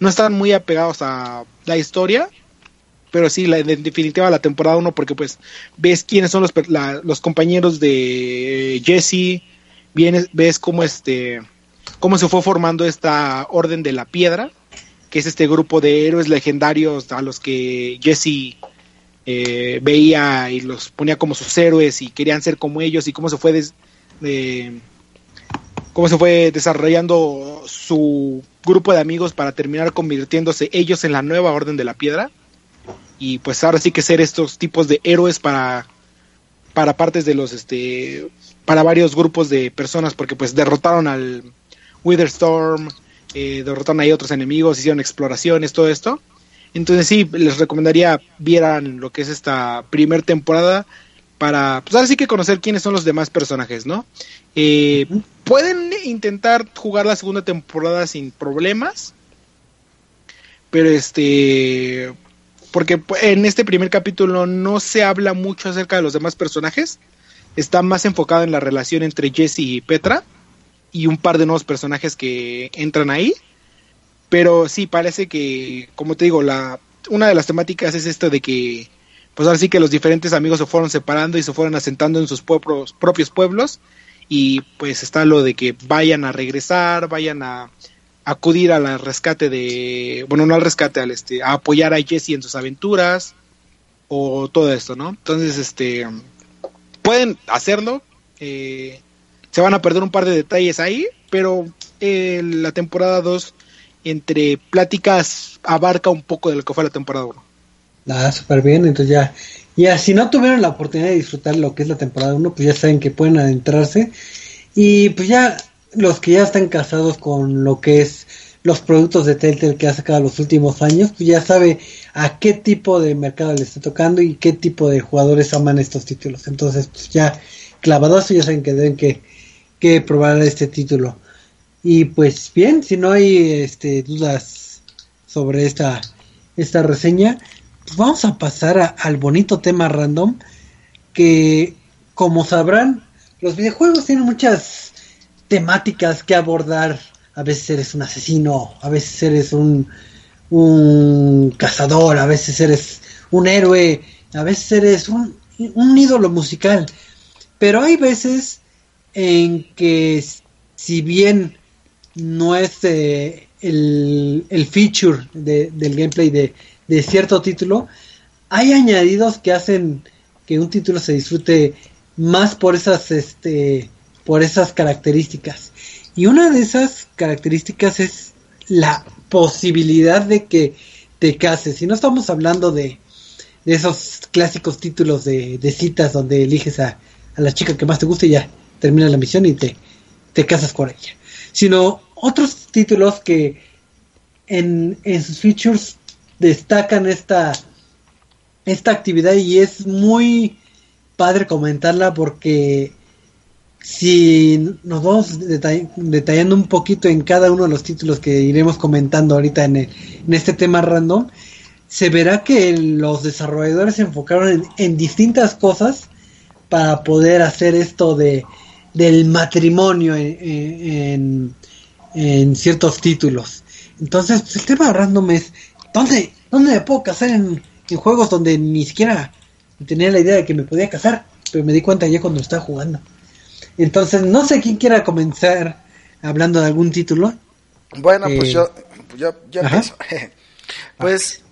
no están muy apegados a la historia, pero sí, la, en definitiva la temporada 1, porque pues ves quiénes son los, los compañeros de Jesse, vienes, ves cómo este cómo se fue formando esta orden de la piedra, que es este grupo de héroes legendarios a los que Jesse eh, veía y los ponía como sus héroes y querían ser como ellos y cómo se fue des, eh, cómo se fue desarrollando su grupo de amigos para terminar convirtiéndose ellos en la nueva orden de la piedra. Y pues ahora sí que ser estos tipos de héroes para para partes de los este para varios grupos de personas porque pues derrotaron al Witherstorm eh, derrotaron ahí otros enemigos hicieron exploraciones todo esto. Entonces sí les recomendaría vieran lo que es esta primer temporada para pues ahora sí que conocer quiénes son los demás personajes no eh, pueden intentar jugar la segunda temporada sin problemas pero este porque en este primer capítulo no se habla mucho acerca de los demás personajes, está más enfocado en la relación entre Jesse y Petra y un par de nuevos personajes que entran ahí, pero sí parece que, como te digo, la una de las temáticas es esto de que pues ahora sí que los diferentes amigos se fueron separando y se fueron asentando en sus propios pueblos y pues está lo de que vayan a regresar, vayan a acudir al rescate de, bueno, no al rescate, al este, a apoyar a Jesse en sus aventuras o todo esto, ¿no? Entonces, este, pueden hacerlo, eh, se van a perder un par de detalles ahí, pero eh, la temporada 2 entre pláticas abarca un poco de lo que fue la temporada 1. Ah, súper bien, entonces ya, ya si no tuvieron la oportunidad de disfrutar lo que es la temporada 1, pues ya saben que pueden adentrarse y pues ya los que ya están casados con lo que es los productos de Telltale que ha sacado los últimos años, pues ya sabe a qué tipo de mercado le está tocando y qué tipo de jugadores aman estos títulos. Entonces, pues ya clavados ya saben que deben que, que probar este título. Y pues bien, si no hay este, dudas sobre esta, esta reseña, pues vamos a pasar al bonito tema random que, como sabrán, los videojuegos tienen muchas temáticas que abordar. A veces eres un asesino, a veces eres un, un cazador, a veces eres un héroe, a veces eres un, un ídolo musical. Pero hay veces en que si bien no es eh, el, el, feature de, del gameplay de, de, cierto título, hay añadidos que hacen que un título se disfrute más por esas este por esas características. Y una de esas características es la posibilidad de que te cases. Y no estamos hablando de, de esos clásicos títulos de, de citas donde eliges a, a, la chica que más te gusta y ya termina la misión y te, te casas con ella. Sino otros títulos que en, en sus features destacan esta, esta actividad y es muy padre comentarla porque si nos vamos detallando un poquito en cada uno de los títulos que iremos comentando ahorita en, en este tema random, se verá que los desarrolladores se enfocaron en, distintas cosas para poder hacer esto de del matrimonio en, en, ciertos títulos. Entonces, pues, el tema random es, ¿dónde, dónde me puedo casar en, en juegos donde ni siquiera tenía la idea de que me podía casar? Pero me di cuenta ya cuando estaba jugando. Entonces, no sé quién quiera comenzar hablando de algún título. Bueno, pues eh, yo, yo, yo empiezo. pues,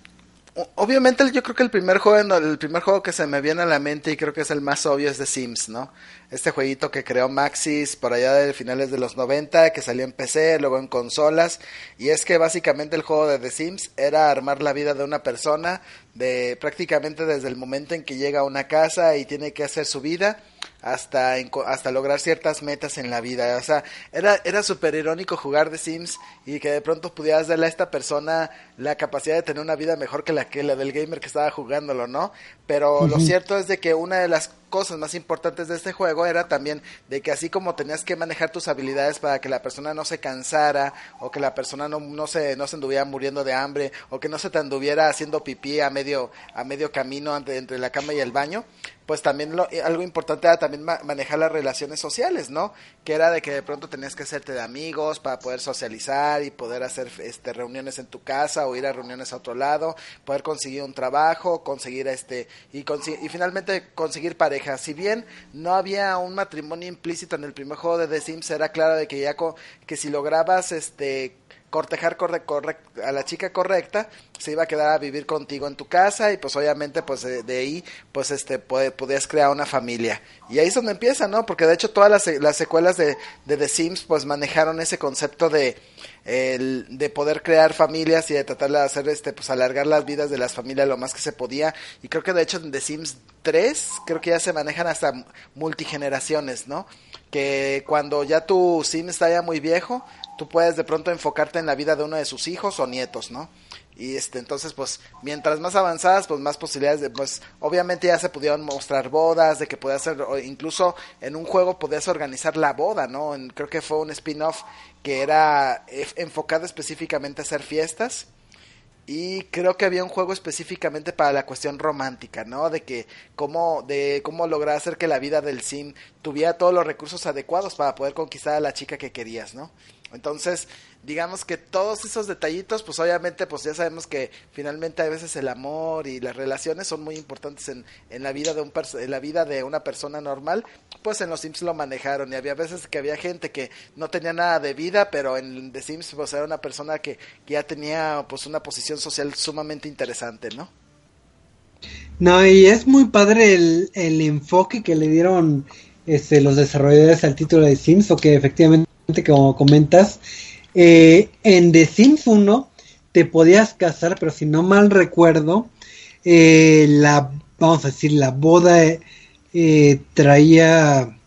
obviamente yo creo que el primer juego, el primer juego que se me viene a la mente y creo que es el más obvio es The Sims, ¿no? Este jueguito que creó Maxis por allá de finales de los 90, que salió en PC, luego en consolas, y es que básicamente el juego de The Sims era armar la vida de una persona de prácticamente desde el momento en que llega a una casa y tiene que hacer su vida hasta, hasta lograr ciertas metas en la vida. O sea, era, era súper irónico jugar The Sims y que de pronto pudieras darle a esta persona la capacidad de tener una vida mejor que la que la del gamer que estaba jugándolo, ¿no? Pero lo cierto es de que una de las cosas más importantes de este juego era también de que así como tenías que manejar tus habilidades para que la persona no se cansara o que la persona no, no se no se anduviera muriendo de hambre o que no se te anduviera haciendo pipí a medio a medio camino entre, entre la cama y el baño pues también lo, eh, algo importante era también manejar las relaciones sociales, ¿no? Que era de que de pronto tenías que hacerte de amigos para poder socializar y poder hacer este reuniones en tu casa o ir a reuniones a otro lado, poder conseguir un trabajo, conseguir este y, y finalmente conseguir pareja. Si bien no había un matrimonio implícito en el primer juego de The Sims, era claro de que ya que si lograbas este cortejar corre, a la chica correcta, se iba a quedar a vivir contigo en tu casa y pues obviamente pues de, ahí pues este podías crear una familia. Y ahí es donde empieza, ¿no? Porque de hecho todas las, las secuelas de, de, The Sims pues manejaron ese concepto de, el, de poder crear familias y de tratar de hacer este pues alargar las vidas de las familias lo más que se podía. Y creo que de hecho en The Sims 3 creo que ya se manejan hasta multigeneraciones, ¿no? Que cuando ya tu Sim está ya muy viejo, tú puedes de pronto enfocarte en la vida de uno de sus hijos o nietos, ¿no? Y este, entonces, pues, mientras más avanzadas, pues más posibilidades de, pues, obviamente ya se pudieron mostrar bodas, de que podías hacer, incluso en un juego podías organizar la boda, ¿no? creo que fue un spin-off que era enfocado específicamente a hacer fiestas. Y creo que había un juego específicamente para la cuestión romántica, ¿no? De que cómo, de cómo lograr hacer que la vida del sim tuviera todos los recursos adecuados para poder conquistar a la chica que querías, ¿no? Entonces, digamos que todos esos detallitos, pues obviamente, pues ya sabemos que finalmente a veces el amor y las relaciones son muy importantes en, en la vida de un en la vida de una persona normal, pues en los Sims lo manejaron y había veces que había gente que no tenía nada de vida, pero en The Sims pues era una persona que, que ya tenía pues una posición social sumamente interesante, ¿no? No, y es muy padre el, el enfoque que le dieron este, los desarrolladores al título de Sims, o que efectivamente como comentas, eh, en The Sims 1 te podías casar, pero si no mal recuerdo, eh, la, vamos a decir, la boda eh, traía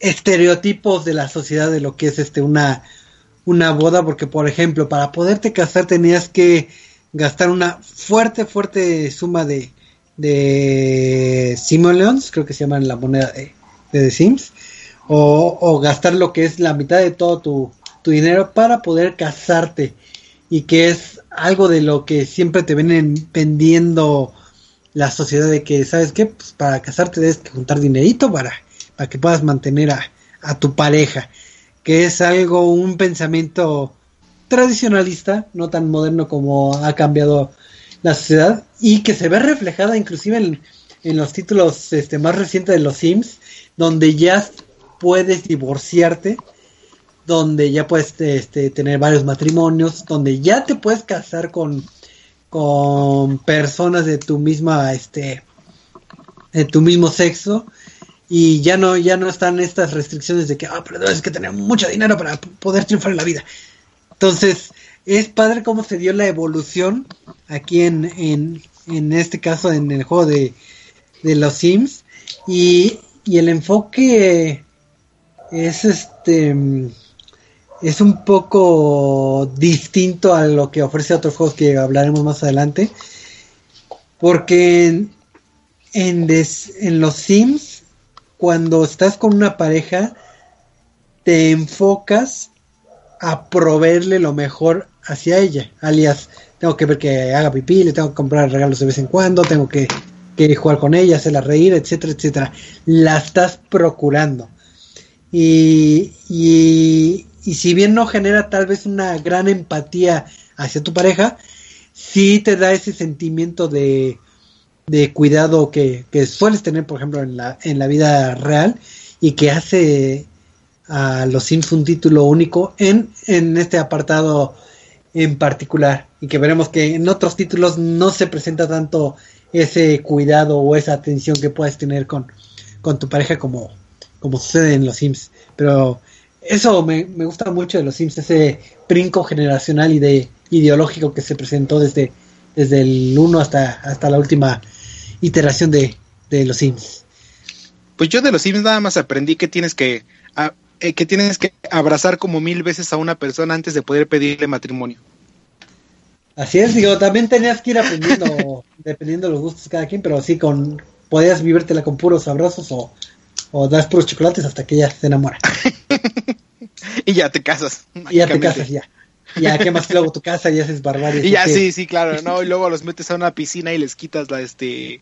estereotipos de la sociedad de lo que es este una, una boda, porque por ejemplo, para poderte casar tenías que gastar una fuerte, fuerte suma de, de simoleons, creo que se llaman la moneda de, de The Sims, o, gastar lo que es la mitad de todo tu, dinero para poder casarte y que es algo de lo que siempre te vienen vendiendo la sociedad de que, ¿sabes qué? Pues para casarte debes juntar dinerito para, para que puedas mantener a, a tu pareja, que es algo, un pensamiento tradicionalista, no tan moderno como ha cambiado la sociedad y que se ve reflejada inclusive en, en los títulos este, más recientes de los Sims, donde ya puedes divorciarte, donde ya puedes este, tener varios matrimonios, donde ya te puedes casar con, con personas de tu misma, este, de tu mismo sexo y ya no, ya no están estas restricciones de que, ah, pero tienes que tener mucho dinero para poder triunfar en la vida. Entonces, es padre cómo se dio la evolución aquí en, en, en este caso en el juego de, de los Sims y, y el enfoque es este es un poco distinto a lo que ofrece otros juegos que hablaremos más adelante porque en, en, los Sims cuando estás con una pareja te enfocas a proveerle lo mejor hacia ella alias tengo que ver que haga pipí le tengo que comprar regalos de vez en cuando tengo que, que jugar con ella hacerla reír etcétera etcétera. La estás procurando y, y, si bien no genera tal vez una gran empatía hacia tu pareja, sí te da ese sentimiento de, de cuidado que, que, sueles tener, por ejemplo, en la, en la vida real y que hace a los Sims un título único en, en este apartado en particular. Y que veremos que en otros títulos no se presenta tanto ese cuidado o esa atención que puedes tener con, con tu pareja como, como sucede en los Sims. Pero eso me, gusta mucho de los Sims, ese brinco generacional y de ideológico que se presentó desde, desde el 1 hasta, hasta la última iteración de, de los Sims. Pues yo de los Sims nada más aprendí que tienes que, eh, que tienes que abrazar como mil veces a una persona antes de poder pedirle matrimonio. Así es, digo, también tenías que ir aprendiendo, dependiendo de los gustos de cada quien, pero sí con, podías vivértela con puros abrazos o, o das puros chocolates hasta que ella se enamora. y ya te casas. Y ya te casas, ya. Ya quemas que luego tu casa y haces barbarie. Y ya, sí, sí, claro, ¿no? Y luego los metes a una piscina y les quitas la, este...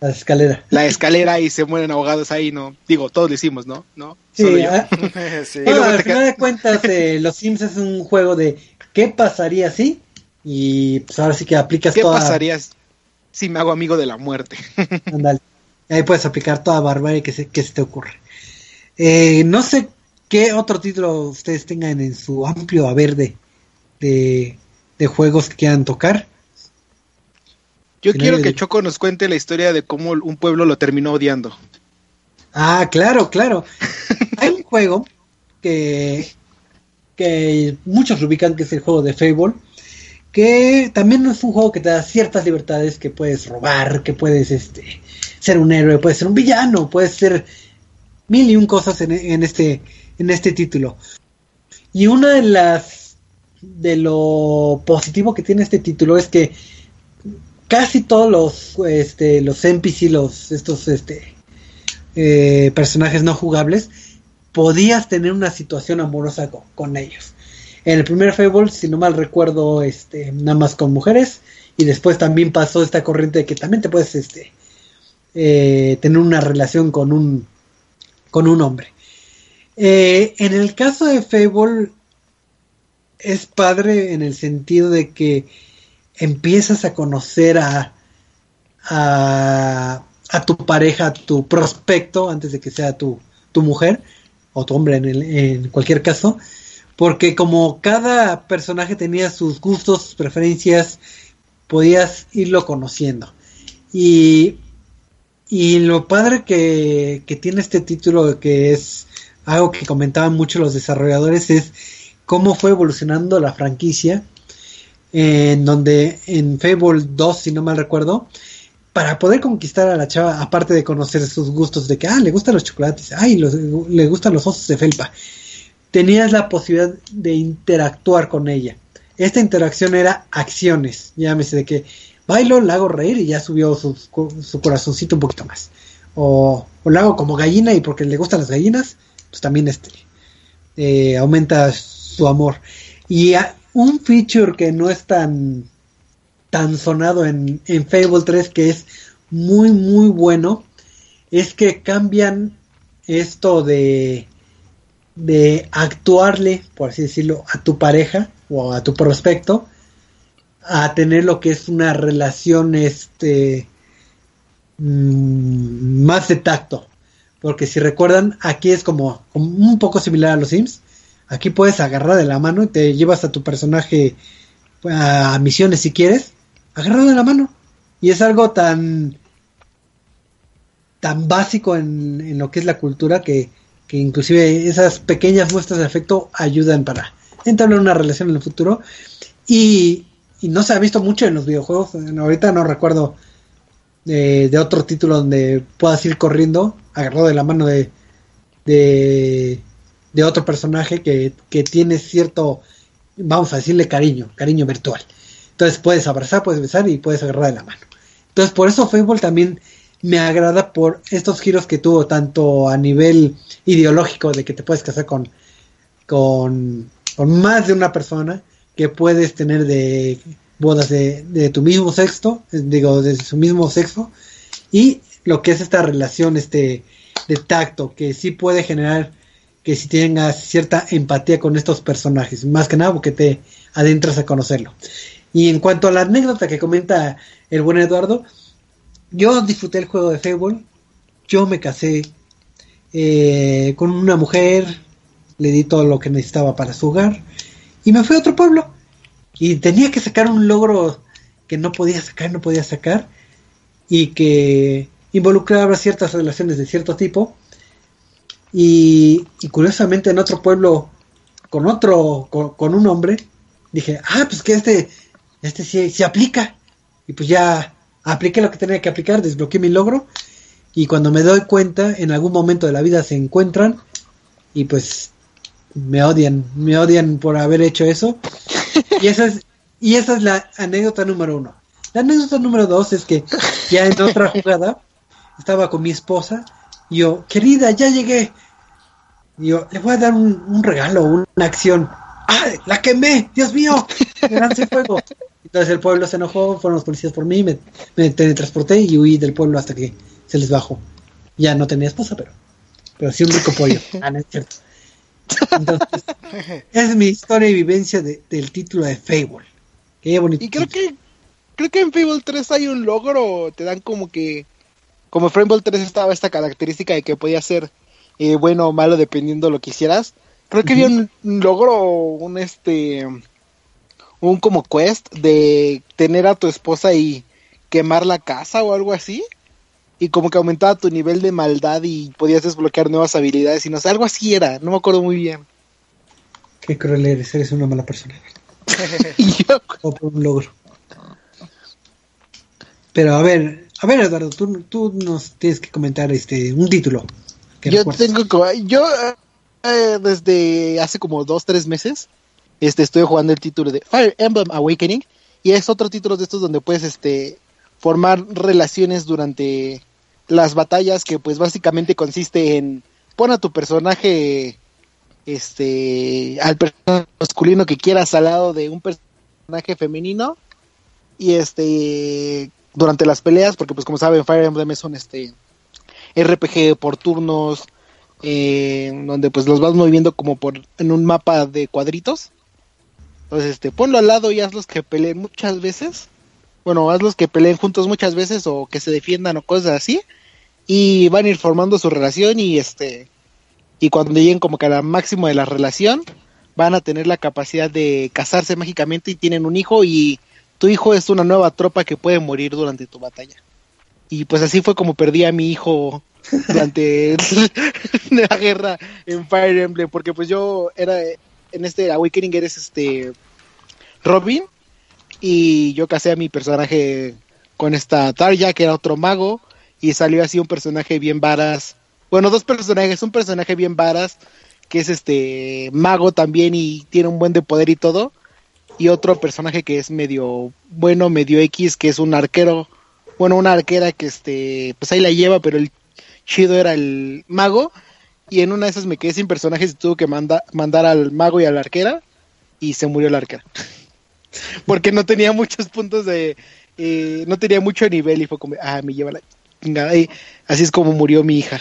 La escalera. La escalera y se mueren ahogados ahí, ¿no? Digo, todos decimos, ¿no? ¿No? Sí, ah, sí. No, al final de cuentas, eh, Los Sims es un juego de ¿qué pasaría si? Y pues ahora sí que aplicas ¿Qué pasaría si me hago amigo de la muerte? Andale. Ahí puedes aplicar toda barbarie que se, que se te ocurre. Eh, no sé qué otro título ustedes tengan en su amplio haber de, de, juegos que quieran tocar. Yo quiero que Choco nos cuente la historia de cómo un pueblo lo terminó odiando. Ah, claro, claro. Hay un juego que, que muchos lo ubican, que es el juego de Fable, que también es un juego que te da ciertas libertades, que puedes robar, que puedes este, ser un héroe, puedes ser un villano, puedes ser mil y un cosas en, este, en este título. Y una de las de lo positivo que tiene este título es que casi todos los este, los NPC, los estos este eh, personajes no jugables, podías tener una situación amorosa con, ellos. En el primer Fable, si no mal recuerdo, este, nada más con mujeres, y después también pasó esta corriente de que también te puedes este, eh, tener una relación con un, con un hombre. Eh, en el caso de Fable, es padre en el sentido de que empiezas a conocer a, a, tu pareja, a tu prospecto, antes de que sea tu, tu mujer o tu hombre en, en cualquier caso, porque como cada personaje tenía sus gustos, sus preferencias, podías irlo conociendo. Y, y lo padre que, tiene este título, que es algo que comentaban mucho los desarrolladores, es cómo fue evolucionando la franquicia, en donde en Fable 2, si no mal recuerdo, para poder conquistar a la chava, aparte de conocer sus gustos de que, ah, le gustan los chocolates, ay, le gustan los osos de felpa, tenías la posibilidad de interactuar con ella. Esta interacción era acciones, llámese de que bailo, la hago reír y ya subió su, corazoncito un poquito más. O, o la hago como gallina y porque le gustan las gallinas, pues también este eh, aumenta su amor. Y un feature que no es tan, tan sonado en, en Fable 3, que es muy, muy bueno, es que cambian esto de, de actuarle, por así decirlo, a tu pareja o a tu prospecto, a tener lo que es una relación este mm, más de tacto. Porque si recuerdan, aquí es como, un poco similar a los Sims, Aquí puedes agarrar de la mano y te llevas a tu personaje a misiones si quieres, agarrado de la mano. Y es algo tan tan básico en, lo que es la cultura que, que, inclusive esas pequeñas muestras de afecto ayudan para entablar una relación en el futuro. Y, y no se ha visto mucho en los videojuegos. Ahorita no recuerdo de, otro título donde puedas ir corriendo agarrado de la mano de, de de otro personaje que, que tiene cierto, vamos a decirle cariño, cariño virtual. Entonces puedes abrazar, puedes besar y puedes agarrar de la mano. Entonces por eso Fable también me agrada por estos giros que tuvo tanto a nivel ideológico de que te puedes casar con, con, con más de una persona, que puedes tener de bodas de, tu mismo sexo, digo, de su mismo sexo, y lo que es esta relación este de tacto, que sí puede generar que si tengas cierta empatía con estos personajes, más que nada porque te adentras a conocerlo. Y en cuanto a la anécdota que comenta el buen Eduardo, yo disfruté el juego de Fable, yo me casé eh, con una mujer, le di todo lo que necesitaba para su hogar y me fui a otro pueblo y tenía que sacar un logro que no podía sacar, no podía sacar y que involucraba ciertas relaciones de cierto tipo y, curiosamente en otro pueblo, con otro, con, un hombre, dije, ah, pues que este, este sí, se aplica. Y pues ya apliqué lo que tenía que aplicar, desbloqueé mi logro. y cuando me doy cuenta, en algún momento de la vida se encuentran y pues me odian, me odian por haber hecho eso. Y esa es, y esa es la anécdota número uno. La anécdota número dos es que ya en otra jugada estaba con mi esposa y yo, querida, ya llegué. Y yo, le voy a dar un, regalo, una acción. ¡Ah! ¡La quemé! ¡Dios mío! ¡Me lancé fuego! Entonces el pueblo se enojó, fueron los policías por mí, me, me teletransporté y huí del pueblo hasta que se les bajó. Ya no tenía esposa, pero, pero sí un rico pollo. Ah, no es cierto. Entonces, es mi historia y vivencia de- del título de Fable. Qué bonito. Y creo que creo que en Fable 3 hay un logro, te dan como que como Fable 3 estaba esta característica de que podía ser eh, bueno o malo dependiendo lo que hicieras. Creo que había un, un logro, un este un como quest de tener a tu esposa y quemar la casa o algo así. Y como que aumentaba tu nivel de maldad y podías desbloquear nuevas habilidades y no sé, algo así era, no me acuerdo muy bien. Qué cruel eres, eres una mala persona. Y yo, O por un logro. Pero a ver, a ver Eduardo, tú, tú nos tienes que comentar este un título. que Yo tengo yo eh, desde hace como dos, tres meses, este, estoy jugando el título de Fire Emblem Awakening y es otro título de estos donde puedes, este, formar relaciones durante las batallas que pues básicamente consiste en pon a tu personaje, este, al personaje masculino que quieras al lado de un personaje femenino y este, durante las peleas, porque pues como saben Fire Emblem es un, este, RPG por turnos, eh, donde pues los vas moviendo como por en un mapa de cuadritos. Entonces, este, ponlo al lado y hazlos que peleen muchas veces. Bueno, hazlos que peleen juntos muchas veces o que se defiendan o cosas así. Y van a ir formando su relación y este y cuando lleguen como que a la máximo de la relación, van a tener la capacidad de casarse mágicamente y tienen un hijo y tu hijo es una nueva tropa que puede morir durante tu batalla. Y pues así fue como perdí a mi hijo durante la guerra en Fire Emblem, porque pues yo era en este Awakening eres este Robin y yo casé a mi personaje con esta Tarja que era otro mago y salió así un personaje bien varas. Bueno, dos personajes, un personaje bien varas que es este mago también y tiene un buen de poder y todo y otro personaje que es medio bueno, medio X, que es un arquero, bueno, una arquera que este, pues ahí la lleva, pero el chido era el mago, y en una de esas me quedé sin personajes y tuve que manda, mandar al mago y a la arquera, y se murió la arquera. Porque no tenía muchos puntos de, eh, no tenía mucho nivel y fue como, ah, me lleva la chingada, y así es como murió mi hija.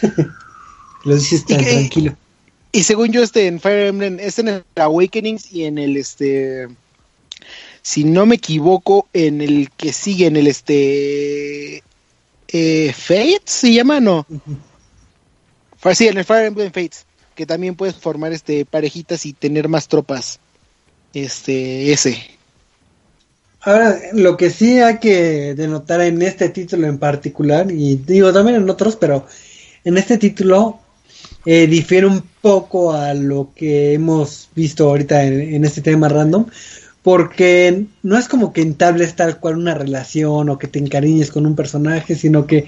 Lo dices tan tranquilo. Y según yo, este en Fire Emblem, es en el Awakenings y en el este. Si no me equivoco, en el que sigue, en el este. Eh, Fates se llama, no. Sí, en el Fire Emblem Fates. Que también puedes formar este parejitas y tener más tropas. Este, ese. Ahora, lo que sí hay que denotar en este título en particular, y digo también en otros, pero en este título eh, difiere un poco a lo que hemos visto ahorita en, en este tema random, porque no es como que entables tal cual una relación o que te encariñes con un personaje, sino que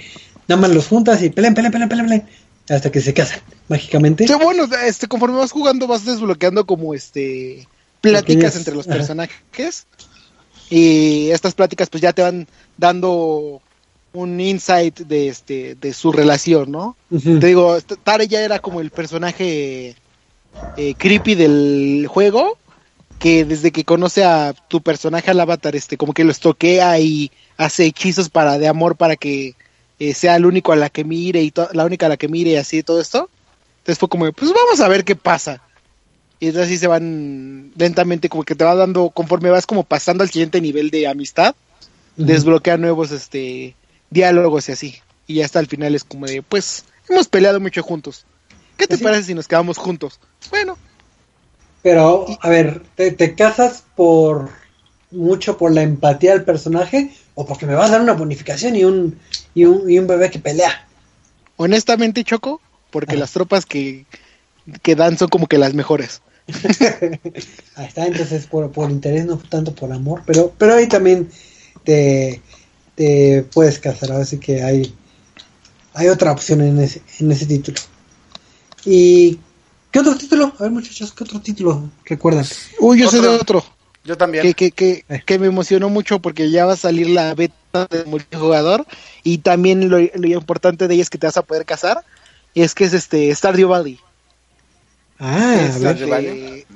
nada más los juntas y peleen, peleen, peleen, peleen, peleen, hasta que se casan, mágicamente. Sí, bueno, este, conforme vas jugando vas desbloqueando como este pláticas Pequeñas- entre los ajá. Y estas pláticas pues ya te van dando un insight de este de su relación, ¿no? Ujú. Te digo, Tare ya era como el personaje eh, creepy del juego que desde que conoce a tu personaje al avatar este como que lo estoquea y hace hechizos para de amor para que eh, sea el único a la que mire y la única a la que mire y así todo esto. Entonces fue como, pues vamos a ver qué pasa. Y entonces así se van lentamente, como que te va dando, conforme vas como pasando al siguiente nivel de amistad, Ujú. desbloquea nuevos este diálogos y así. Y ya hasta el final es como de, pues, hemos peleado mucho juntos. ¿Qué te sí. parece si nos quedamos juntos? Bueno, Pero, a ver, ¿te, te casas por mucho por la empatía del personaje o porque me vas a dar una bonificación y un, y un, y un bebé que pelea? honestamente Choco, porque las tropas que, que dan son como que las mejores. Ahí está, entonces por, por interés, no tanto por amor, pero, pero ahí también te, te puedes casar, así que hay, hay otra opción en ese, en ese título. ¿Y qué otro título? A ver, muchachos, ¿qué otro título recuerdan? Uy, yo sé de Otro. otro. Yo también. Que, que, que, que me emocionó mucho porque ya va a salir la beta de multijugador y también lo, lo importante de ella es que te vas a poder casar. Y es que es este Stardew Valley. Ah, a Es, ver. Stardew Valley.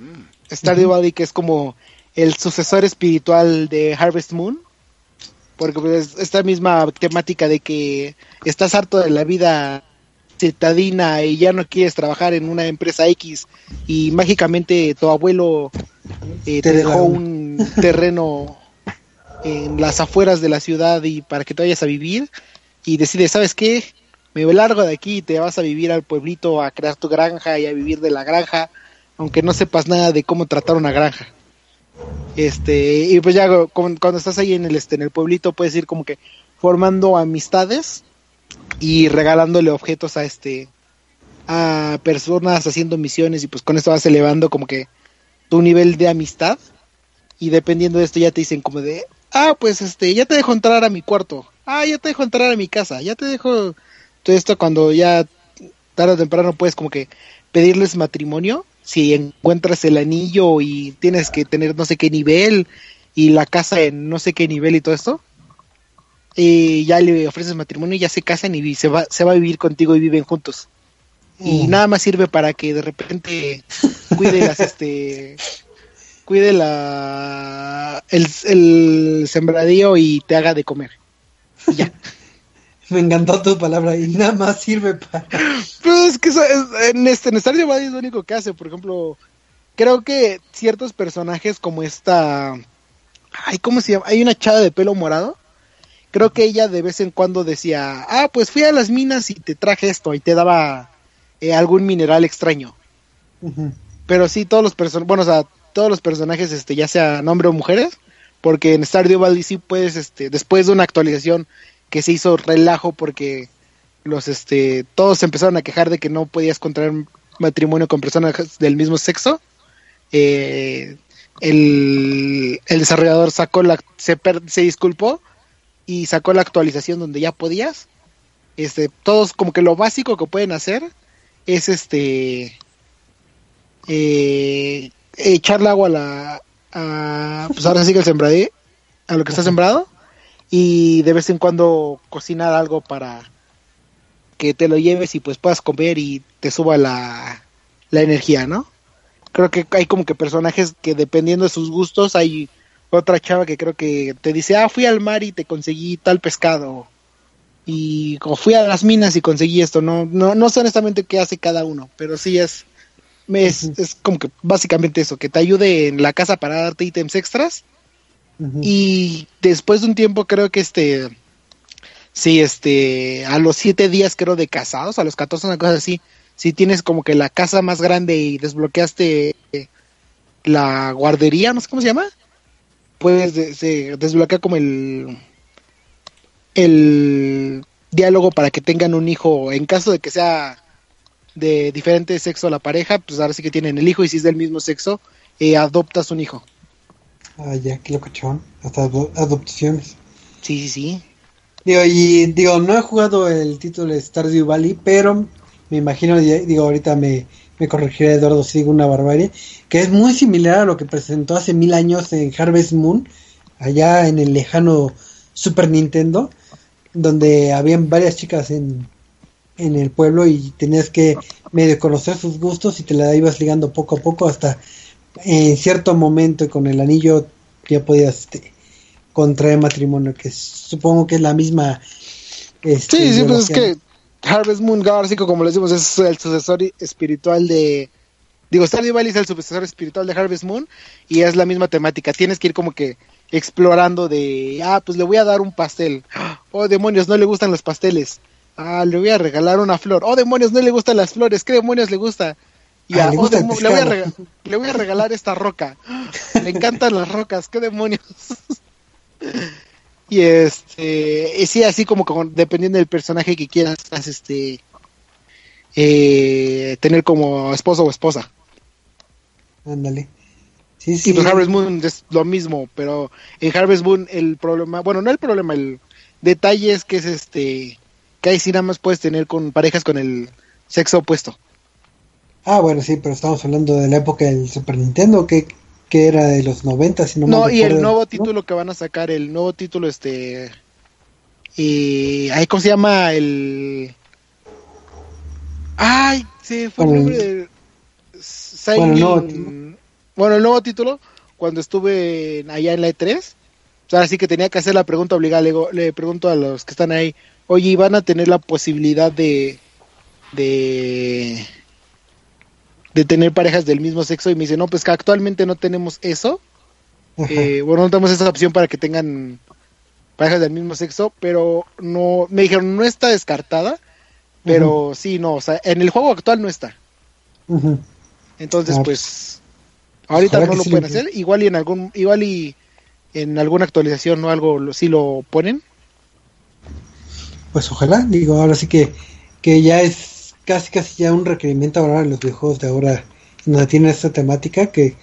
este, Stardew Valley que es como el sucesor espiritual de Harvest Moon. Porque pues, esta misma temática de que estás harto de la vida citadina y ya no quieres trabajar en una empresa X y mágicamente tu abuelo eh, te dejó un terreno en las afueras de la ciudad y para que te vayas a vivir y decides, ¿sabes qué? Me largo de aquí y te vas a vivir al pueblito a crear tu granja y a vivir de la granja, aunque no sepas nada de cómo tratar una granja. Este, y pues ya cu- cuando estás ahí en el este en el pueblito puedes ir como que formando amistades y regalándole objetos a este a personas haciendo misiones y pues con esto vas elevando como que tu nivel de amistad. Y dependiendo de esto ya te dicen como de ah pues este ya te dejo entrar a mi cuarto. Ah ya te dejo entrar a mi casa. Ya te dejo esto cuando ya tarde o temprano puedes como que pedirles matrimonio si encuentras el anillo y tienes que tener no sé qué nivel y la casa en no sé qué nivel y todo esto y ya le ofreces matrimonio y ya se casan y se va se va a vivir contigo y viven juntos. Y Mm. nada más sirve para que de repente cuide las este cuide la el, el sembradío y te haga de comer. Y ya Me encantó tu palabra y nada más sirve para... Pero es que en este en Stardew Valley es lo único que hace por ejemplo creo que ciertos personajes como esta ay cómo se llama hay una chava de pelo morado. Creo que ella de vez en cuando decía ah pues fui a las minas y te traje esto y te daba eh, algún mineral extraño. Pero sí todos los personajes, bueno, o sea, todos los personajes, este, ya sea hombre o mujeres, porque en Stardew Valley sí puedes, este, después de una actualización que se hizo relajo porque los, este, todos se empezaron a quejar de que no podías contraer matrimonio con personas del mismo sexo, eh, el, el desarrollador sacó la, se, per- se disculpó y sacó la actualización donde ya podías, este, todos como que lo básico que pueden hacer es este eh, echarle agua a la a, pues ahora sí que el sembradí a lo que está sembrado y de vez en cuando cocinar algo para que te lo lleves y pues puedas comer y te suba la, la energía, ¿no? Creo que hay como que personajes que dependiendo de sus gustos hay otra chava que creo que te dice, ah, fui al mar y te conseguí tal pescado y como fui a las minas y conseguí esto, no, no, no sé honestamente qué hace cada uno, pero sí es, es, es como que básicamente eso, que te ayude en la casa para darte ítems extras Y después de un tiempo creo que este, sí, este, a los siete días creo de casados, a los 14, una cosa así, si tienes como que la casa más grande y desbloqueaste eh, la guardería, no sé cómo se llama, pues se desbloquea como el el diálogo para que tengan un hijo. En caso de que sea de diferente sexo la pareja pues ahora sí que tienen el hijo y si es del mismo sexo eh, adoptas un hijo Ah, ya, qué locochón. Hasta ado- adopciones. sí sí sí Digo, y digo, no he jugado el título de Stardew Valley, pero me imagino, digo, ahorita me, me corregirá Eduardo si digo una barbarie, que es muy similar a lo que presentó hace mil años en Harvest Moon, allá en el lejano Super Nintendo, donde habían varias chicas en, en el pueblo y tenías que medio conocer sus gustos y te la ibas ligando poco a poco hasta en cierto momento con el anillo ya podías este, contraer matrimonio, que supongo que es la misma. este, sí sí pues es que Harvest Moon que como le decimos es el sucesor espiritual de digo Stardew Valley es el sucesor espiritual de Harvest Moon y es la misma temática. Tienes que ir como que explorando de ah pues le voy a dar un pastel. Oh demonios no le gustan los pasteles. Ah le voy a regalar una flor. Oh demonios no le gustan las flores. Qué demonios le gusta y Ah, le oh, voy a pescado. rega- le voy a regalar esta roca le encantan las rocas qué demonios y este y sí así como, dependiendo del personaje que quieras este eh, tener como esposo o esposa Ándale. Sí, sí. y pues Harvest Moon es lo mismo, pero en Harvest Moon el problema, bueno, no el problema, el detalle es que es este, que que ahí sí nada más puedes tener con parejas con el sexo opuesto. Ah, bueno, sí, pero estamos hablando de la época del Super Nintendo, que, que era de los 90, si no No, mal y el nuevo ¿no? título que van a sacar, el nuevo título, este. Y. ahí ¿Cómo se llama? El. Ay, sí, fue el nombre de. bueno, el nuevo Silent- Bueno, el nuevo título, cuando estuve allá en la E3, o sea, así que tenía que hacer la pregunta obligada. Le, le pregunto a los que están ahí, oye, ¿y ¿van a tener la posibilidad de. de. De tener parejas del mismo sexo? Y me dice, no, pues que actualmente no tenemos eso. Eh, bueno, no tenemos esa opción para que tengan parejas del mismo sexo, pero no, me dijeron, no está descartada, pero sí, no, o sea, en el juego actual no está. Entonces, Ah, pues, ahorita ojalá no lo sí pueden lo hacer, igual y en algún, igual y en alguna actualización o algo lo- sí lo ponen. Pues ojalá, digo, ahora sí que, que ya es casi casi ya un requerimiento ahora en los videojuegos de ahora, donde tienen esta temática, que,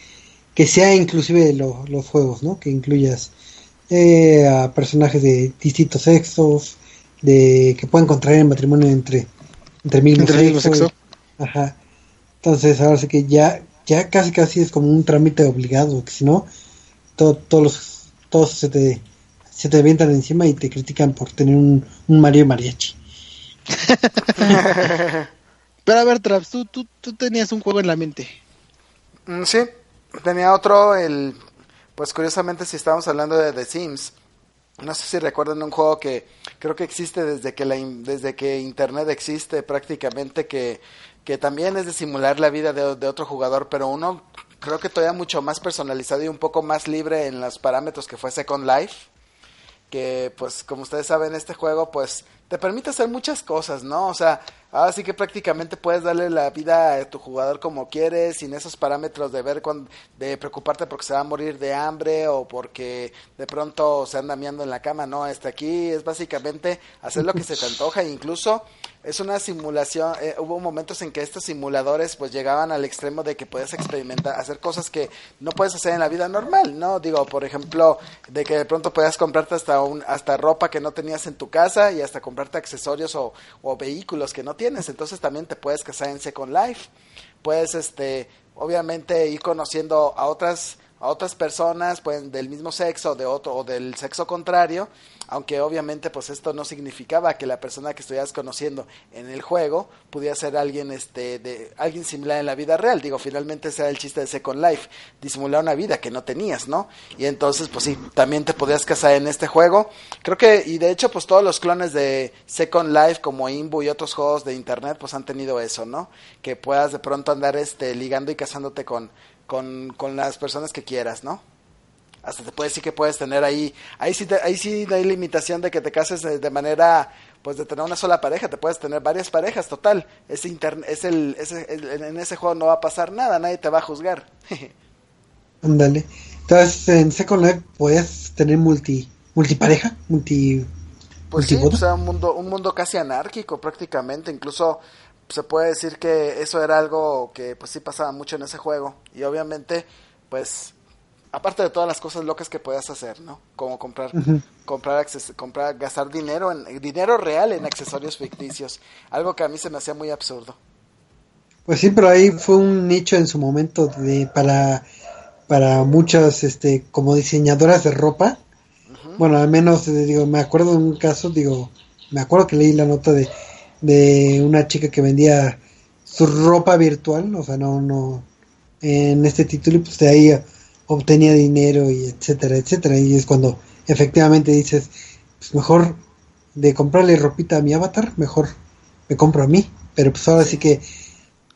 que sea inclusive lo- los juegos, ¿no? Que incluyas eh, a personajes de distintos sexos, de que puedan contraer el matrimonio entre, entre mismo Entre el mismo sexo. sexo. Ajá. Entonces ahora sí que ya, ya casi casi es como un trámite obligado, que si no, todo- todos los, todos se te, se te avientan encima y te critican por tener un, un Mario mariachi. Pero a ver, Traps, tú, tú, tú tenías un juego en la mente. Mm, Sí, tenía otro, el, pues curiosamente si estamos hablando de The Sims, no sé si recuerdan un juego que creo que existe desde que la, desde que internet existe prácticamente que, que también es de simular la vida de, de otro jugador, pero uno creo que todavía mucho más personalizado y un poco más libre en los parámetros que fue Second Life que pues como ustedes saben este juego pues te permite hacer muchas cosas, ¿no? O sea, ahora sí que prácticamente puedes darle la vida a tu jugador como quieres, sin esos parámetros de ver de preocuparte porque se va a morir de hambre o porque de pronto se anda miando en la cama, no, este aquí es básicamente hacer lo que se te antoja, incluso es una simulación, eh, hubo momentos en que estos simuladores pues llegaban al extremo de que puedes experimentar, hacer cosas que no puedes hacer en la vida normal, ¿no? Digo, por ejemplo, de que de pronto puedas comprarte hasta un, hasta ropa que no tenías en tu casa y hasta comprarte accesorios o, o vehículos que no tienes, entonces también te puedes casar en Second Life, puedes este, obviamente ir conociendo a otras a otras personas pues del mismo sexo de otro o del sexo contrario aunque obviamente pues esto no significaba que la persona que estuvieras conociendo en el juego pudiera ser alguien este de alguien similar en la vida real. Digo finalmente ese era el chiste de Second Life disimular una vida que no tenías no y entonces pues sí también te podías casar en este juego. Creo que y de hecho pues todos los clones de Second Life como Imbu y otros juegos de internet pues han tenido eso no que puedas de pronto andar este ligando y casándote con con, con las personas que quieras, ¿no? Hasta te puede decir que puedes tener ahí, ahí sí, te- ahí sí no hay limitación de que te cases de, de manera, pues de tener una sola pareja, te puedes tener varias parejas, total, es, es el, el- en ese juego no va a pasar nada, nadie te va a juzgar. Ándale. Entonces en Second Life podías tener multi, multipareja, multi, Pues sí, o sea, un mundo, un mundo casi anárquico prácticamente, incluso se puede decir que eso era algo que pues sí pasaba mucho en ese juego y obviamente pues aparte de todas las cosas locas que puedas hacer, ¿no? Como comprar comprar acces- comprar gastar dinero en dinero real en accesorios ficticios, algo que a mí se me hacía muy absurdo. Pues sí, pero ahí fue un nicho en su momento de para para muchas este como diseñadoras de ropa. Bueno, al menos digo, me acuerdo de un caso, digo, me acuerdo que leí la nota de de una chica que vendía su ropa virtual, o sea, no no en este título y pues de ahí obtenía dinero y etcétera, etcétera, y es cuando efectivamente dices, pues mejor de comprarle ropita a mi avatar, mejor me compro a mí, pero pues ahora sí que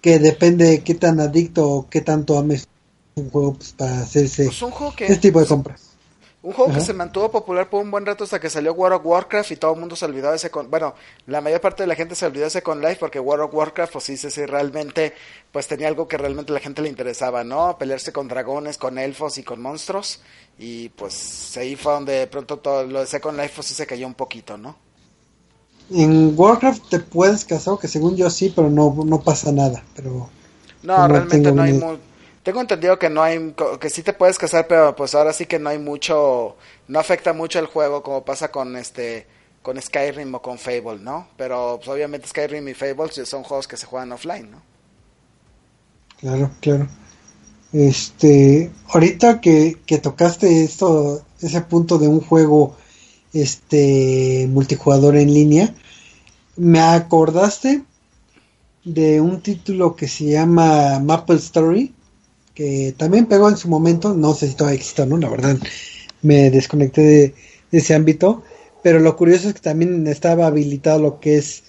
que depende de qué tan adicto o qué tanto ames un juego pues, para hacerse Pues un juego que este tipo de compras. Un juego que se mantuvo popular por un buen rato hasta que salió World of Warcraft y todo el mundo se olvidó de ese con... Bueno, la mayor parte de la gente se olvidó de ese con Life porque World of Warcraft, pues sí, sí, sí, realmente, pues tenía algo que realmente a la gente le interesaba, ¿no? Pelearse con dragones, con elfos y con monstruos. Y pues ahí fue donde de pronto todo lo de Second Life pues sí se cayó un poquito, ¿no? En Warcraft te puedes casar, que según yo sí, pero no, no pasa nada. Pero No, realmente no hay ni- mu- Tengo entendido que no hay, que sí te puedes casar, pero pues ahora sí que no hay mucho, no afecta mucho el juego como pasa con este, con Skyrim o con Fable, ¿no? Pero pues, obviamente Skyrim y Fable son juegos que se juegan offline, ¿no? Claro, claro. Este, ahorita que, que tocaste esto, ese punto de un juego este multijugador en línea, me acordaste de un título que se llama Maple Story, que también pegó en su momento, no sé si todavía existe no, la verdad, me desconecté de, ese ámbito, pero lo curioso es que también estaba habilitado lo que es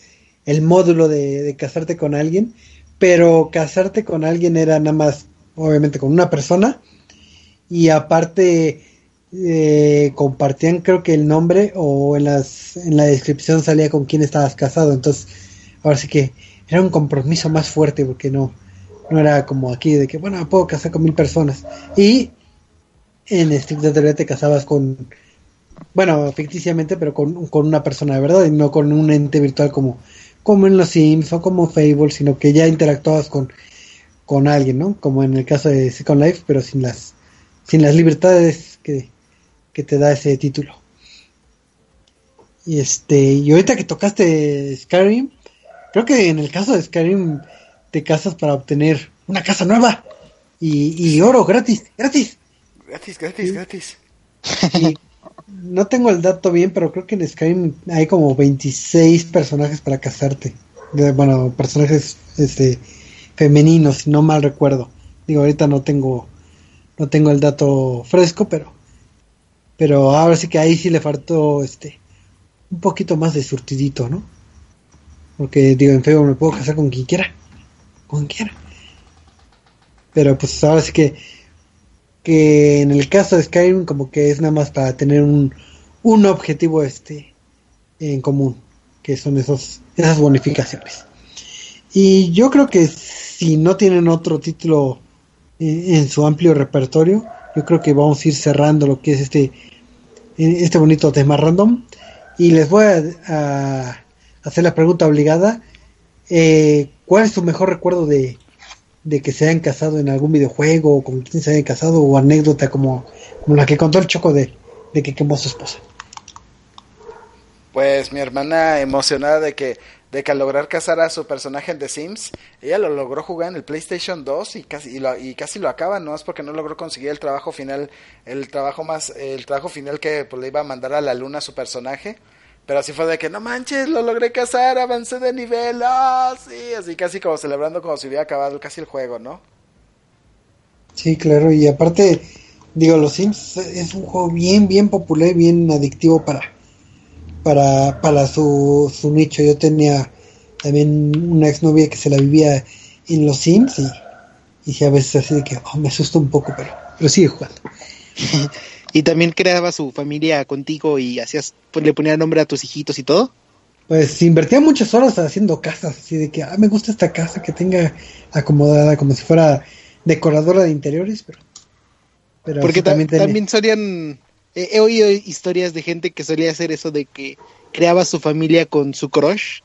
el módulo de, casarte con alguien, pero casarte con alguien era nada más, obviamente, con una persona, y aparte eh, compartían creo que el nombre o en, las, en la descripción salía con quién estabas casado, entonces ahora sí que era un compromiso más fuerte porque no, no era como aquí de que, bueno, puedo casar con mil personas. Y en Street Fighter te casabas con, bueno, ficticiamente, pero con, con, una persona de verdad y no con un ente virtual como, como en los Sims o como Fable, sino que ya interactuabas con, con alguien, ¿no? Como en el caso de Second Life, pero sin las, sin las libertades que, que te da ese título. Y este, y ahorita que tocaste Skyrim, Creo que en el caso de Skyrim te casas para obtener una casa nueva y, oro gratis, gratis. Gratis, gratis, gratis. no tengo el dato bien, pero creo que en Skyrim hay como 26 personajes para casarte. Bueno, personajes este, femeninos, si no mal recuerdo. Digo, ahorita no tengo no tengo el dato fresco, pero pero ahora sí que ahí sí le faltó este un poquito más de surtidito, ¿no? Porque digo, en feo me puedo casar con quien quiera. Quien quiera. Pero pues ahora sí que. Que en el caso de Skyrim, como que es nada más para tener un, un objetivo este en común. Que son esos, esas bonificaciones. Y yo creo que si no tienen otro título en, su amplio repertorio, yo creo que vamos a ir cerrando lo que es este, este bonito tema random. Y les voy a hacer la pregunta obligada. Eh, ¿Cuál es tu mejor recuerdo de, que se hayan casado en algún videojuego o con quien se hayan casado o anécdota como, la que contó el Choco de, de que quemó a su esposa? Pues mi hermana emocionada de que de que al lograr casar a su personaje en The Sims, ella lo logró jugar en el PlayStation 2 y casi y, lo, casi lo acaba, no es porque no logró conseguir el trabajo final, el trabajo más el trabajo final que pues, le iba a mandar a la luna a su personaje pero así fue de que, no manches, lo logré casar, avancé de nivel, ah, sí, así casi como celebrando como si hubiera acabado casi el juego, ¿no? Sí, claro, y aparte, digo, los Sims es un juego bien, bien popular, bien adictivo para, para, para su, su nicho. Yo tenía también una exnovia que se la vivía en los Sims y, y a veces así de que oh, me asusta un poco, pero, pero sigue jugando. y también creaba su familia contigo y hacías, pues le ponía nombre a tus hijitos y todo. Pues invertía muchas horas haciendo casas, así de que, ah, me gusta esta casa que tenga acomodada como si fuera decoradora de interiores, pero... pero Porque también, también solían, he oído historias de gente que solía hacer eso de que creaba su familia con su crush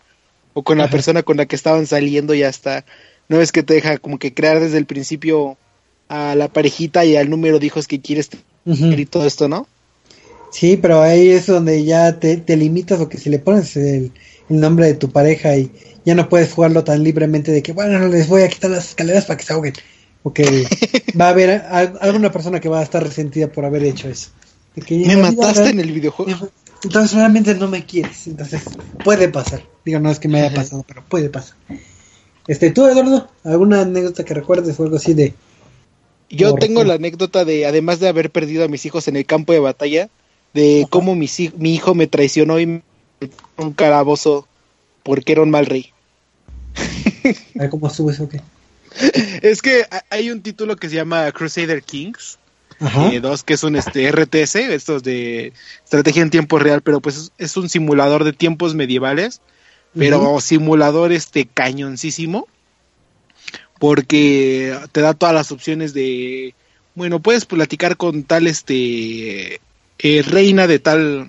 o con la persona con la que estaban saliendo y hasta, no es que te deja como que crear desde el principio a la parejita y al número de hijos que quieres y todo esto, ¿no? Sí, pero ahí es donde ya te, limitas o que si le pones el, nombre de tu pareja y ya no puedes jugarlo tan libremente de que, bueno, les voy a quitar las escaleras para que se ahoguen. Porque va a haber alguna persona que va a estar resentida por haber hecho eso. me mataste en el videojuego. Entonces realmente no me quieres. Entonces puede pasar. Digo, no es que me haya pasado, pero puede pasar. Este, tú, Eduardo, ¿alguna anécdota que recuerdes o algo así de yo tengo la anécdota de, además de haber perdido a mis hijos en el campo de batalla, de cómo mi, mi hijo me traicionó y me un carabozo porque era un mal rey. ¿Cómo estuvo eso qué? Es que hay un título que se llama Crusader Kings. Eh, dos que es un este RTS, estos de estrategia en tiempo real, pero pues es, un simulador de tiempos medievales, pero simulador este cañoncísimo porque te da todas las opciones de, bueno, puedes platicar con tal, este, eh, reina de tal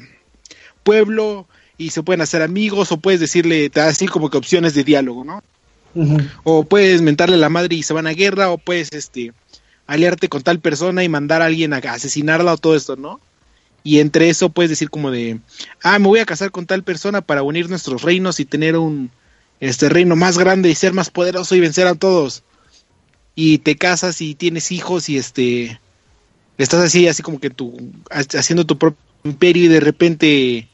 pueblo y se pueden hacer amigos o puedes decirle, te da así como que opciones de diálogo, ¿no? O puedes mentarle a la madre y se van a guerra o puedes, este, aliarte con tal persona y mandar a alguien a asesinarla o todo esto, ¿no? y entre eso puedes decir como de, ah, me voy a casar con tal persona para unir nuestros reinos y tener un este reino más grande y ser más poderoso y vencer a todos. Y te casas y tienes hijos y este estás así así como que tú haciendo tu propio imperio y de repente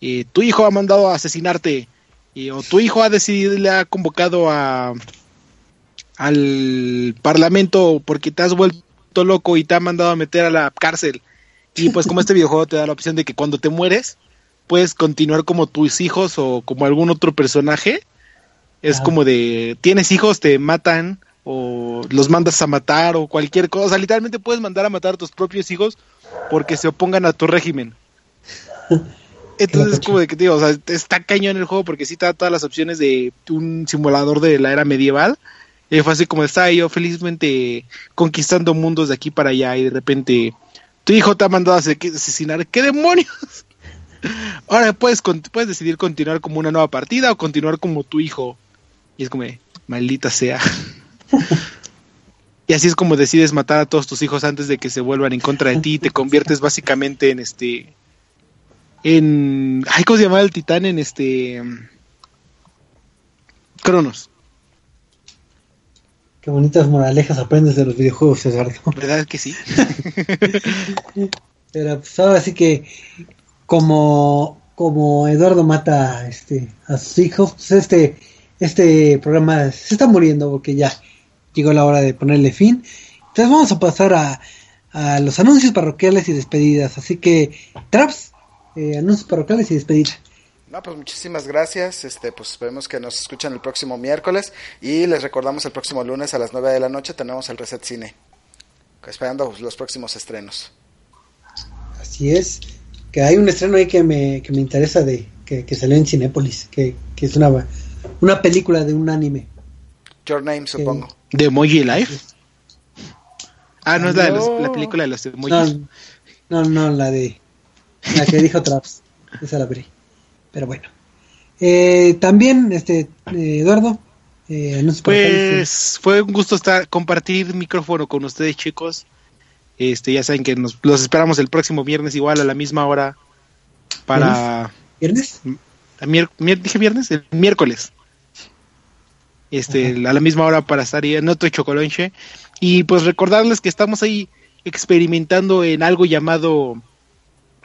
eh, tu hijo ha mandado a asesinarte y, o tu hijo ha decidido le ha convocado a al parlamento porque te has vuelto loco y te ha mandado a meter a la cárcel y pues como este videojuego te da la opción de que cuando te mueres, puedes continuar como tus hijos o como algún otro personaje. Es como de, tienes hijos, te matan o los mandas a matar o cualquier cosa. literalmente puedes mandar a matar a tus propios hijos porque se opongan a tu régimen. Entonces es como de que digo, o sea, está cañón el juego porque sí te da todas las opciones de un simulador de la era medieval. Y fue así como estaba yo felizmente conquistando mundos de aquí para allá y de repente tu hijo te ha mandado a asesinar. ¿Qué demonios? Ahora puedes, puedes decidir continuar como una nueva partida o continuar como tu hijo. Y es como, maldita sea. y así es como decides matar a todos tus hijos antes de que se vuelvan en contra de ti y te conviertes básicamente en este. En. Ay, ¿cómo se llama el titán? En este. Cronos. Qué bonitas moralejas aprendes de los videojuegos, Eduardo. ¿Verdad que sí? Pero pues ahora sí que como, como Eduardo mata este, a sus hijos, pues este, este programa se está muriendo porque ya llegó la hora de ponerle fin. Entonces vamos a pasar a, a los anuncios parroquiales y despedidas. Así que, Traps, eh, anuncios parroquiales y despedidas. No, pues muchísimas gracias. Este, pues esperemos que nos escuchen el próximo miércoles y les recordamos el próximo lunes a las 9 de la noche tenemos el Reset Cine. Esperando los próximos estrenos. Así es. Que hay un estreno ahí que me, que me interesa de que, que salió en Cinépolis, que, que es una, una película de un anime. Your Name, supongo. ¿De Emoji Life? Ah, no, es la, de los, la película de los emojis. No, no, no, la de la que dijo Traps. Esa la veré. Pero bueno. Eh, también, este, eh, Eduardo. Eh, pues fue un gusto estar compartir micrófono con ustedes, chicos. Este, ya saben que nos los esperamos el próximo viernes igual a la misma hora para ¿Viernes? dije viernes, el miércoles. Este, a la misma hora para estar ahí en otro chocolonche y pues recordarles que estamos ahí experimentando en algo llamado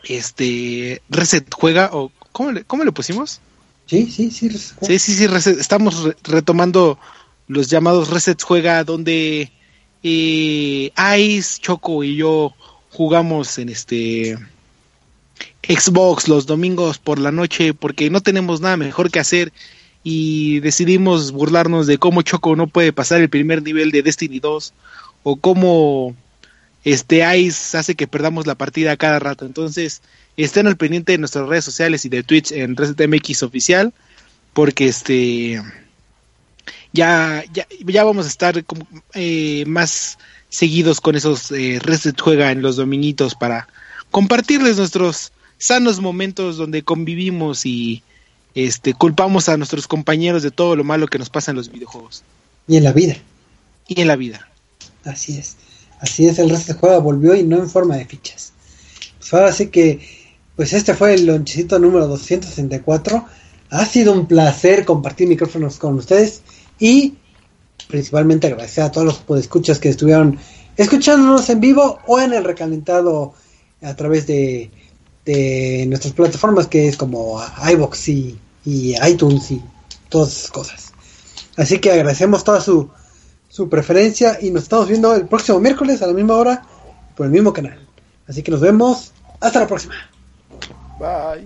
este Reset Juega o ¿Cómo le, cómo le pusimos? Sí, sí, sí. Sí, sí, sí. estamos retomando los llamados resets juega donde eh, Ice, Choco y yo jugamos en este Xbox los domingos por la noche porque no tenemos nada mejor que hacer y decidimos burlarnos de cómo Choco no puede pasar el primer nivel de Destiny 2 o cómo este Ice hace que perdamos la partida cada rato. Entonces, estén al pendiente de nuestras redes sociales y de Twitch en ResetMX oficial, porque este ya, ya, ya vamos a estar eh, más seguidos con esos eh, Juega en los dominitos para compartirles nuestros sanos momentos donde convivimos y este culpamos a nuestros compañeros de todo lo malo que nos pasa en los videojuegos. Y en la vida. Y en la vida. Así es. Así es, el Reset Juega volvió y no en forma de fichas. Pues ahora sí que pues este fue el lonchecito número 264. Ha sido un placer compartir micrófonos con ustedes y principalmente agradecer a todos los podescuchas que estuvieron escuchándonos en vivo o en el recalentado a través de, de nuestras plataformas que es como iBox y, y, iTunes y todas esas cosas. Así que agradecemos toda su, su preferencia y nos estamos viendo el próximo miércoles a la misma hora por el mismo canal. Así que nos vemos. Hasta la próxima. Bye.